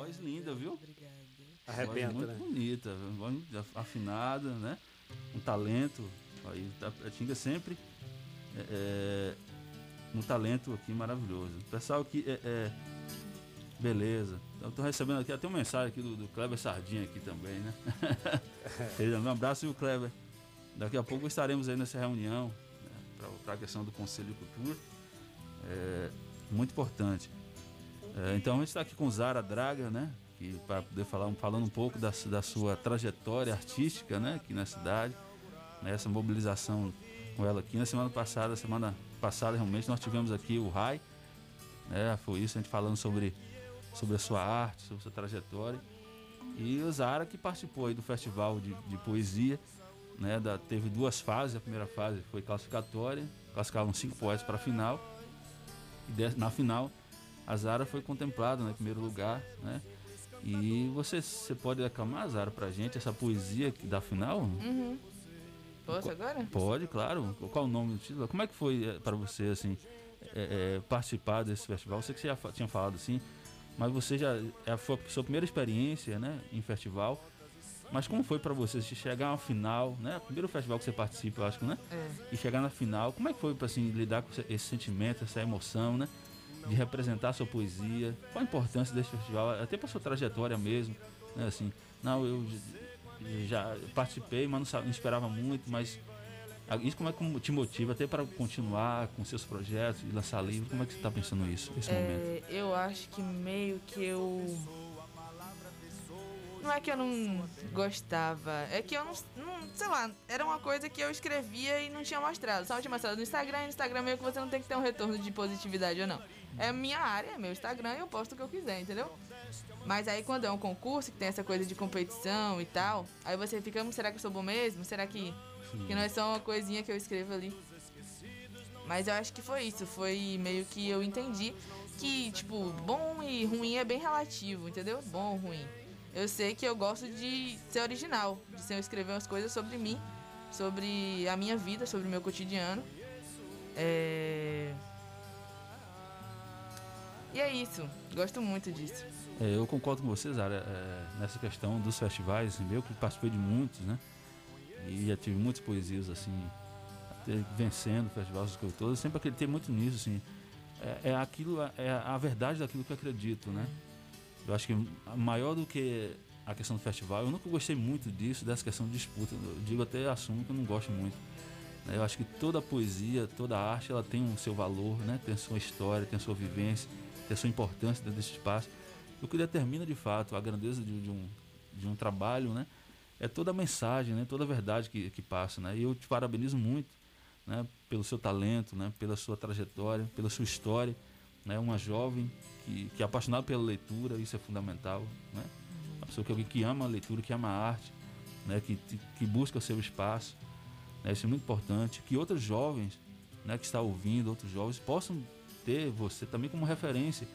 Voz linda, viu? Obrigada. Arrebenta, voz muito né? bonita, voz afinada, né? Um talento. Aí a Tinga sempre é, é, um talento aqui maravilhoso. O pessoal aqui é, é- beleza. Eu tô recebendo aqui até uma mensagem aqui do, do Kleber Sardinha aqui também, né? *laughs* Um abraço, viu, Kleber? Daqui a pouco estaremos aí nessa reunião né, para a questão do Conselho de Cultura. É, muito importante. É, então a gente está aqui com Zara Draga, né? Que para poder falar falando um pouco da, da sua trajetória artística, né? Aqui na cidade, né, essa mobilização com ela aqui na semana passada, semana passada realmente nós tivemos aqui o Rai, né? Foi isso a gente falando sobre sobre a sua arte, sobre a sua trajetória e o Zara que participou aí do festival de, de poesia, né? Da, teve duas fases, a primeira fase foi classificatória, classificavam cinco poetas para a final e de- na final a Zara foi contemplada né, em primeiro lugar, né? E você, você pode acalmar, Zara, pra gente essa poesia da final? Uhum. Posso agora? Pode, claro. Qual o nome do título? Como é que foi eh, para você, assim, eh, eh, participar desse festival? Eu sei que você já tinha falado assim, mas você já é, foi a sua primeira experiência, né, em festival. Mas como foi para você chegar à final, né? Primeiro festival que você participa, eu acho, né? É. E chegar na final, como é que foi para assim lidar com esse sentimento, essa emoção, né? De representar a sua poesia. Qual a importância desse festival, até para sua trajetória mesmo, né? Assim, não, eu já participei, mas não, não esperava muito, mas isso como é que te motiva até para continuar com seus projetos e lançar livro? Como é que você está pensando isso nesse momento? É, eu acho que meio que eu. Não é que eu não gostava, é que eu não, não- Sei lá, era uma coisa que eu escrevia e não tinha mostrado. Só tinha mostrado no Instagram e no Instagram meio que você não tem que ter um retorno de positividade ou não. É minha área, é meu Instagram e eu posto o que eu quiser, entendeu? Mas aí quando é um concurso, que tem essa coisa de competição e tal, aí você fica, "Hum, será que eu sou bom mesmo? Será que, que não é só uma coisinha que eu escrevo ali? Mas eu acho que foi isso, foi meio que eu entendi que, tipo, bom e ruim é bem relativo, entendeu? Bom ou ruim. Eu sei que eu gosto de ser original, de ser eu escrever umas coisas sobre mim, sobre a minha vida, sobre o meu cotidiano. É... E é isso, gosto muito disso. É, eu concordo com vocês, Zara, é, nessa questão dos festivais, eu que participei de muitos, né? E já tive muitas poesias, assim, vencendo festivais dos escritores, sempre acreditei muito nisso, assim. É, é aquilo, é a verdade daquilo que eu acredito, né? Eu acho que maior do que a questão do festival, eu nunca gostei muito disso, dessa questão de disputa. Eu digo até assumo que eu não gosto muito. né? Eu acho que toda poesia, toda arte, ela tem o seu valor, né? Tem sua história, tem sua vivência, tem a sua importância dentro desse espaço. O que determina de fato a grandeza de, de um, de um trabalho, né? É toda a mensagem, né? Toda a verdade que, que passa, né? E eu te parabenizo muito, né? Pelo seu talento, né? Pela sua trajetória, pela sua história, né? Uma jovem que, que é apaixonada pela leitura, isso é fundamental, né? Uma pessoa que, alguém que ama a leitura, que ama a arte, né? Que, que busca o seu espaço, né? Isso é muito importante. Que outros jovens, né? Que estão ouvindo, outros jovens possam ter você também como referência,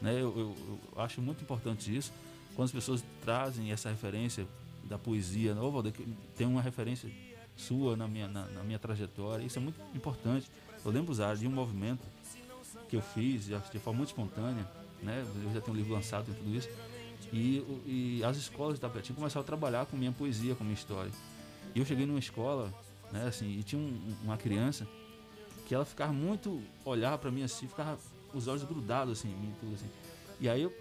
né? Eu, eu, eu acho muito importante isso. Quando as pessoas trazem essa referência da poesia, né? Valdir, que tem uma referência sua na minha, na, na minha trajetória, isso é muito importante. Eu lembro, Zara, de um movimento que eu fiz de forma muito espontânea, né? Eu já tenho um livro lançado e tudo isso. E, e as escolas de Tapetinho começaram a trabalhar com minha poesia, com minha história. E eu cheguei numa escola, né, assim, e tinha um- uma criança que ela ficava muito, olhava para mim assim, ficava os olhos grudados assim, em mim, tudo assim. E aí eu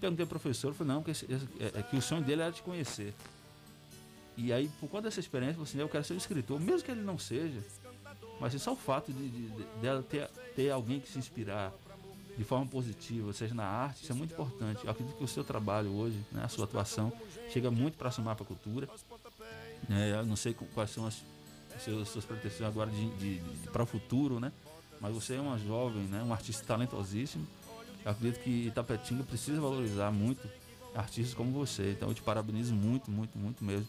perguntei ao professor, falou, não, que, esse- é, é que o sonho dele era te conhecer. E aí, por conta dessa experiência, eu falei assim, eu quero ser um escritor, mesmo que ele não seja, mas assim, só o fato de, de- de- dela ter, ter alguém que se inspirar de forma positiva, seja na arte, isso é muito importante. Eu acredito que o seu trabalho hoje, né, a sua atuação, chega muito para somar para a cultura. né? eu não sei quais são as, as suas pretensões agora de, de- de- para o futuro, né? Mas você é uma jovem, né, um artista talentosíssimo. Eu acredito que Itapetinga precisa valorizar muito artistas como você. Então eu te parabenizo muito, muito, muito mesmo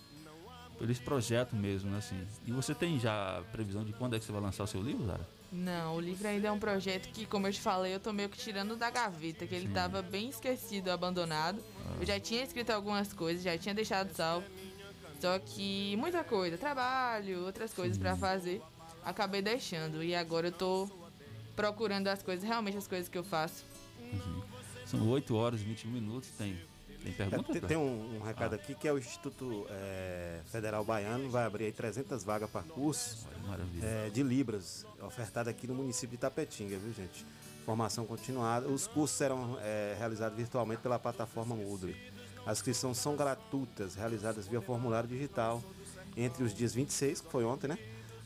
por esse projeto mesmo, né, assim. E você tem já previsão de quando é que você vai lançar o seu livro, Zara? Não, o livro ainda é um projeto que, como eu te falei, eu tô meio que tirando da gaveta, que ele Sim. tava bem esquecido, abandonado. Ah. Eu já tinha escrito algumas coisas, já tinha deixado salvo. Só que muita coisa, trabalho, outras coisas pra fazer, acabei deixando. E agora eu tô procurando as coisas, realmente as coisas que eu faço. São 8 horas e 21 minutos. Tem, tem É, pergunta? tem, tem um, um recado Ah. aqui que é o Instituto é, Federal Baiano, vai abrir aí 300 vagas para curso é, de Libras, ofertado aqui no município de Itapetinga, viu gente? Formação continuada. Os cursos serão é, realizados virtualmente pela plataforma Moodle. As inscrições são gratuitas, realizadas via formulário digital entre os dias 26, que foi ontem, né?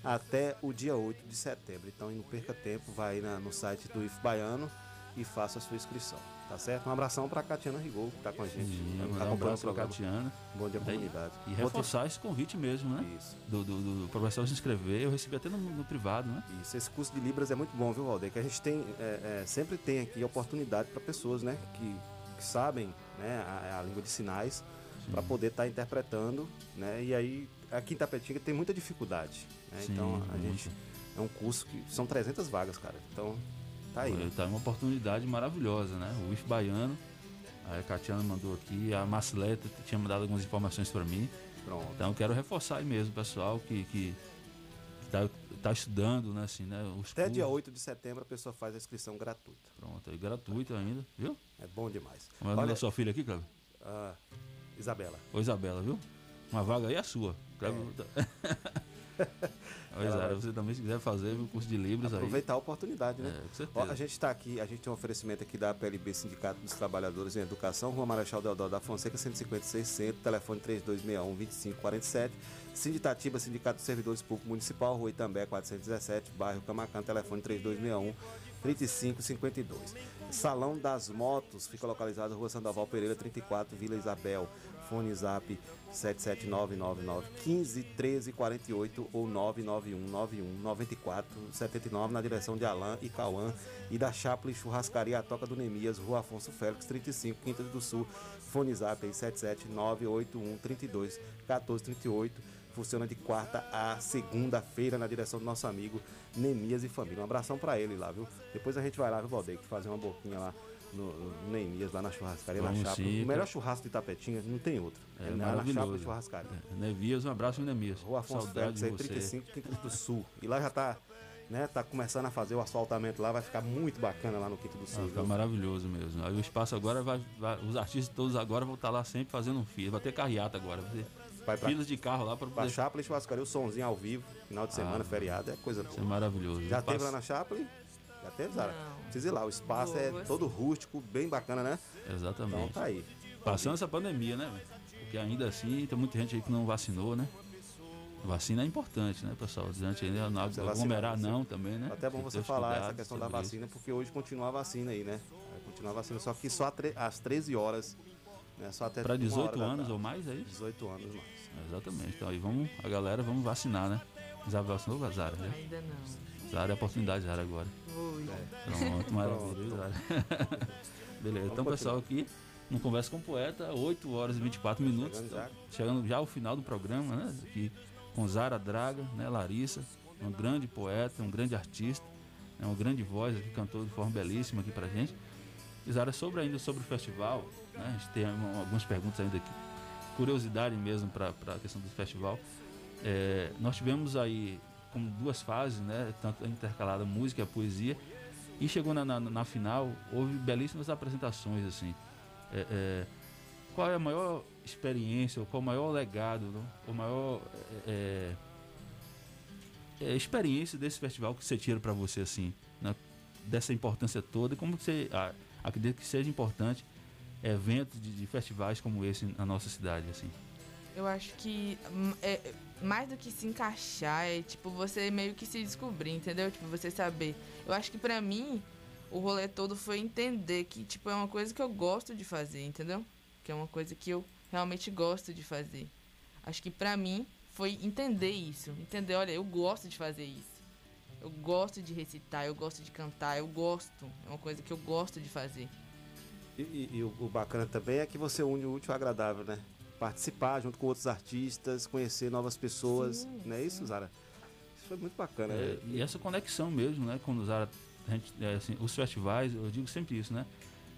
Até o dia 8 de setembro. Então, não perca tempo, vai aí na- no site do IF Baiano e faça a sua inscrição. Tá certo? Um abração para Catiana Rigol, que tá com a gente. Sim, tá um abraço programa. Catiana. Bom dia, comunidade. E reforçar esse convite mesmo, né? Isso. Do, do, do professor se inscrever. Eu recebi até no, no privado, né? Isso, esse curso de Libras é muito bom, viu, Valdeir? Que a gente tem, é, é, sempre tem aqui oportunidade para pessoas, né, que, que sabem né, a, a língua de sinais para poder estar interpretando, né? E aí, aqui em Tapetinga tem muita dificuldade, né? Sim, então, a muito. gente é um curso que são 300 vagas, cara. Então, tá aí. né? Tá uma oportunidade maravilhosa, né? O IF Baiano. A Catiana mandou aqui, a Marceleta tinha mandado algumas informações para mim. Pronto. Então eu quero reforçar aí mesmo, pessoal, que, que, que tá, tá estudando, né? Assim, né? Os Até dia cursos. 8 de setembro a pessoa faz a inscrição gratuita. Pronto, aí gratuito ainda, viu? É bom demais. Como é o nome da sua filha aqui, Cleber? ah, Isabela. Ô Isabela, viu? Uma vaga aí é sua. Cleber- Ô, *laughs* Isabela, vai- você também se quiser fazer o curso de Libras aí. Aproveitar a oportunidade, né? É, com certeza. Ó, a gente está aqui, a gente tem um oferecimento aqui da PLB Sindicato dos Trabalhadores em Educação, Rua Marechal Deodoro da Fonseca, 156 Centro, telefone 3261-2547. Sinditatiba, Sindicato dos Servidores Públicos Municipal, Rua Itambé, 417, bairro Camacan, telefone 3261-3552. Salão das Motos, fica localizado na Rua Sandoval Pereira, 34, Vila Isabel. Fone Zap 77999 15 13 48 ou 991 91 94 79 na direção de Alain e Cauã e da Chaplin Churrascaria A Toca do Nemias, Rua Afonso Félix 35, Quinta do Sul. Fone Zap aí 77981 32 14 38 Funciona de quarta a segunda-feira na direção do nosso amigo Nemias e família. Um abração pra ele lá, viu? Depois a gente vai lá, viu, Valdeir, fazer uma boquinha lá no, no Nemias, lá na churrascaria, Vamos na chapa. sim, o melhor tá. churrasco de Tapetinha não tem outro. É lá na chapa maravilhoso. e churrascaria. Nevias, um abraço, Nemias. Rua Afonso Saudade Félix, de aí, você. 35, Quinto do Sul. E lá já tá, né, tá começando a fazer o asfaltamento lá, vai ficar muito bacana lá no Quinto do Sul. Vai ficar maravilhoso mesmo. Aí o espaço agora vai, vai- Os artistas todos agora vão estar lá sempre fazendo um fio. Vai ter carreata agora. Vai ter Vai pra- filas de carro lá para Pra poder. Chaplin Churrascaria, o somzinho ao vivo, final de semana, Ah, feriado, é coisa Isso é boa. maravilhoso. Já teve passo- lá na Chaplin? Teve, Zara? Não. Precisa ir lá, o espaço Vou, é vou todo rústico, bem bacana, né? Exatamente. Então tá aí. Passando essa pandemia, né? Porque ainda assim tem muita gente aí que não vacinou, né? Vacina é importante, né, pessoal? Diante aí, não Você aglomerar não também, né? Até bom você falar essa questão da sobre isso. vacina, porque hoje continua a vacina aí, né? Vai continuar a vacina, só que só às 13 horas, né? Só até Pra uma 18 hora da anos ou mais, é isso? 18 anos mais. Exatamente. Então aí vamos, a galera, vamos vacinar, né? Já vacinou, Zara? Já? Ainda não. Zara é a oportunidade, Zara, agora. Vou. Pronto, maravilha. *laughs* Beleza, então pessoal aqui no Conversa com o Poeta, 8 horas e 24 minutos. Chegando já. Então, Chegando já ao final do programa, né? Aqui com Zara Draga, né? Larissa, um grande poeta, um grande artista, né? uma grande voz aqui, cantou de forma belíssima aqui pra gente. E Zara, sobre ainda sobre o festival, né? A gente tem um- algumas perguntas ainda aqui. Curiosidade mesmo para a questão do festival. É, nós tivemos aí como duas fases, né? Tanto intercalada música e poesia. E chegou na, na, na final, houve belíssimas apresentações, assim. É, é, qual é a maior experiência, ou qual é o maior legado, não? o maior é, é, experiência desse festival que você tira para você, assim, né? dessa importância toda, e como você ah, acredita que seja importante eventos de, de festivais como esse na nossa cidade, assim. Eu acho que hum, é, mais do que se encaixar, é tipo você meio que se descobrir, entendeu? Tipo, você saber. Eu acho que pra mim, o rolê todo foi entender que, tipo, é uma coisa que eu gosto de fazer, entendeu? Que é uma coisa que eu realmente gosto de fazer. Acho que pra mim foi entender isso. Entender, olha, eu gosto de fazer isso. Eu gosto de recitar, eu gosto de cantar, eu gosto. É uma coisa que eu gosto de fazer. E, e- e o, o bacana também é que você une o útil ao agradável, né? Participar junto com outros artistas, conhecer novas pessoas, não é isso, Zara? Isso foi muito bacana. É, né? e essa conexão mesmo, né? Quando os, ara- a gente, é, assim, os festivais, eu digo sempre isso, né?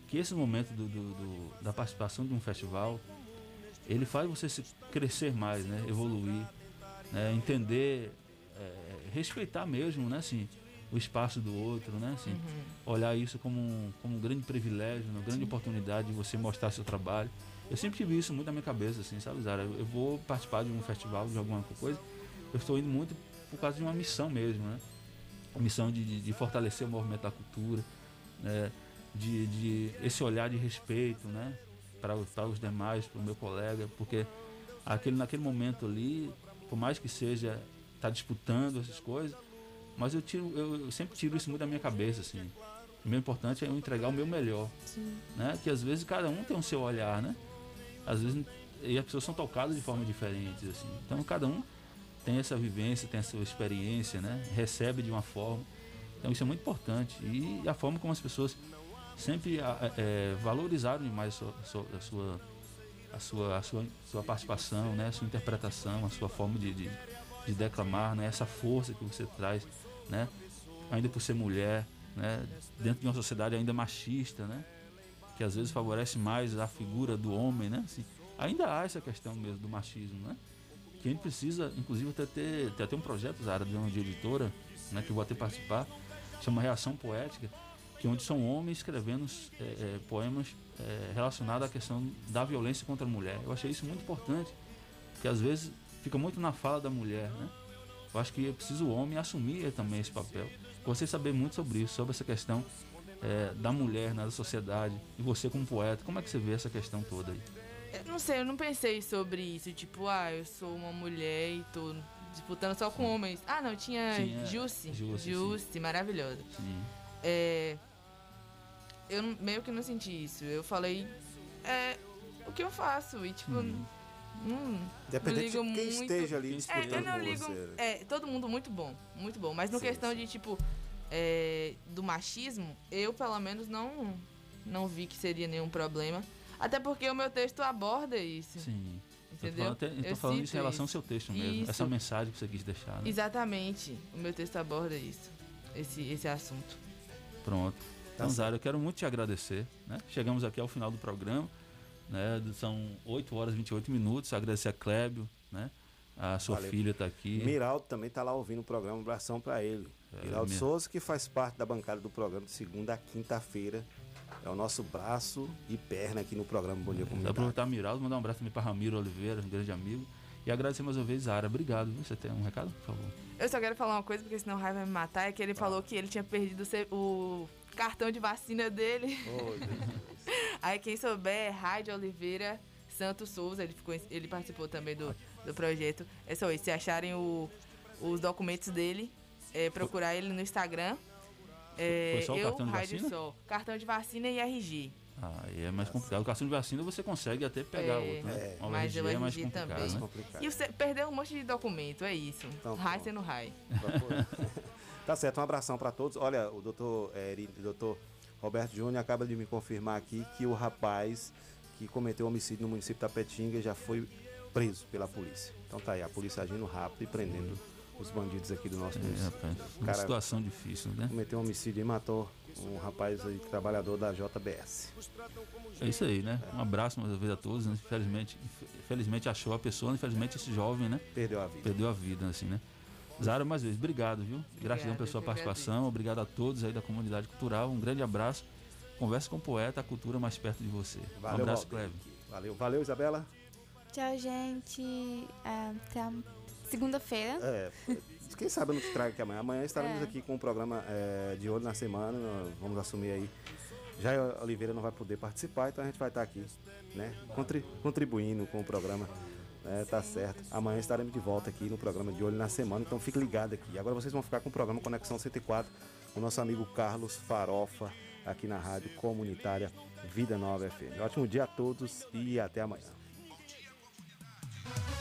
Que esse momento do, do- do- da participação de um festival, ele faz você se crescer mais, né? Evoluir, né? entender, é, respeitar mesmo, né? Assim, o espaço do outro, né? Assim, Olhar isso como um, como um grande privilégio, uma grande oportunidade de você mostrar seu trabalho. Eu sempre tive isso muito na minha cabeça, assim, sabe, Zara? Eu, vou participar de um festival, de alguma coisa, eu estou indo muito por causa de uma missão mesmo, né? A missão de, de, de fortalecer o movimento da cultura, né? de, de esse olhar de respeito, né? Para, os- para os demais, para o meu colega, porque aquele, naquele momento ali, por mais que seja tá disputando essas coisas, mas eu tiro, eu, eu sempre tiro isso muito da minha cabeça, assim. O meu importante é eu entregar o meu melhor, Sim. né? Que às vezes cada um tem o seu olhar, né? Às vezes e as pessoas são tocadas de forma diferentes, assim. Então cada um tem essa vivência, tem essa experiência, né? Recebe de uma forma. Então isso é muito importante. E a forma como as pessoas sempre a- a- é, valorizaram demais a sua, a sua, a sua, a sua, a sua, sua participação, né? a sua interpretação, a sua forma de, de, de declamar, né? essa força que você traz, né? ainda por ser mulher, né? dentro de uma sociedade ainda machista, né? Que às vezes favorece mais a figura do homem. Né? Assim, ainda há essa questão mesmo do machismo. Né? que a gente precisa, inclusive, até ter, ter até um projeto, Zara, de uma editora, né, que eu vou até participar, chama Reação Poética, que é onde são homens escrevendo é, é, poemas é, relacionados à questão da violência contra a mulher. Eu achei isso muito importante, porque às vezes fica muito na fala da mulher, né? Eu acho que é preciso o homem assumir também esse papel. Você saber muito sobre isso, sobre essa questão é, da mulher na sociedade, e você como poeta, como é que você vê essa questão toda aí? Eu não sei, eu não pensei sobre isso. Tipo, ah, eu sou uma mulher e tô disputando só com homens. Ah, não, tinha, Tinha Jussi. Jussi, maravilhosa. Sim. É, eu meio que não senti isso. Eu falei, é, o que eu faço? E tipo, Uhum. hum, não ligo de quem muito. esteja ali É, eu disputando não com ligo. você, né? É, todo mundo muito bom, muito bom. Mas no Sim, questão de tipo, é, do machismo, eu pelo menos não, não vi que seria nenhum problema. Até porque o meu texto aborda isso. Sim. Entendeu? falando, até- eu tô Eu falando sinto isso em relação ao isso. seu texto mesmo. Isso. Essa mensagem que você quis deixar. Né? Exatamente. O meu texto aborda isso. Esse, esse assunto. Pronto. Então, Tá Zara, eu quero muito te agradecer. Né? Chegamos aqui ao final do programa. Né? São 8 horas e 28 minutos. Agradecer a Clébio, né? A sua Valeu. filha está aqui. Miraldo também está lá ouvindo o programa, um abração para ele. É, Miraldo Mi- Souza, que faz parte da bancada do programa de segunda a quinta-feira. É o nosso braço e perna aqui no programa Bom Dia Dá Comunidade. aproveitar Miraldo, mandar um abraço também para Ramiro Oliveira, um grande amigo. E agradecer mais uma vez, Zara. Obrigado. viu? Você tem um recado, por favor? Eu só quero falar uma coisa, porque senão o Rai vai me matar, é que ele falou que ele tinha perdido o cartão de vacina dele. *laughs* Aí quem souber é Oliveira Santos Souza, ele, ficou, em- ele participou também do, do projeto. É só isso, se acharem o- os documentos dele, é, procurar ele no Instagram. É, Foi só o eu, cartão de vacina? Sol, cartão de vacina e RG. Ah, é mais complicado. O cartão de vacina você consegue até pegar É, outro, né? é, O mas RG o é mais RG complicado, também. né? E você perdeu um monte de documento, é isso. Então, Rai sendo Rai. *laughs* Tá certo, um abração para todos. Olha, o doutor, é, doutor Roberto Júnior acaba de me confirmar aqui que o rapaz que cometeu homicídio no município de Tapetinga já foi preso pela polícia. Então tá aí, a polícia agindo rápido e prendendo os bandidos aqui do nosso É, município. rapaz, uma situação difícil, né? Cometeu um homicídio e matou um rapaz aí, trabalhador da JBS. É isso aí, né? Um abraço mais uma vez a todos. né? Infelizmente, infelizmente achou a pessoa, infelizmente esse jovem, né? Perdeu a vida. Perdeu a vida, assim, né? Zara, mais uma vez, obrigado, viu? Gratidão pela sua participação, obrigado a todos aí da comunidade cultural. Um grande abraço. Conversa com o poeta, a cultura mais perto de você. um Valeu, abraço, Valdir. Cleve. Valeu, valeu, Isabela. Tchau, gente. É, até segunda-feira. É, quem sabe eu não te trago aqui amanhã. Amanhã estaremos É. aqui com o programa é, de olho na semana. nós Vamos assumir aí. Já a Oliveira não vai poder participar, então a gente vai estar aqui, né? contri- contribuindo com o programa. né, tá certo. Amanhã estaremos de volta aqui no programa de olho na semana, então fique ligado aqui. Agora vocês vão ficar com o programa Conexão 104, com o nosso amigo Carlos Farofa, aqui na Rádio Comunitária Vida Nova FM. Ótimo dia a todos e até amanhã. Bye.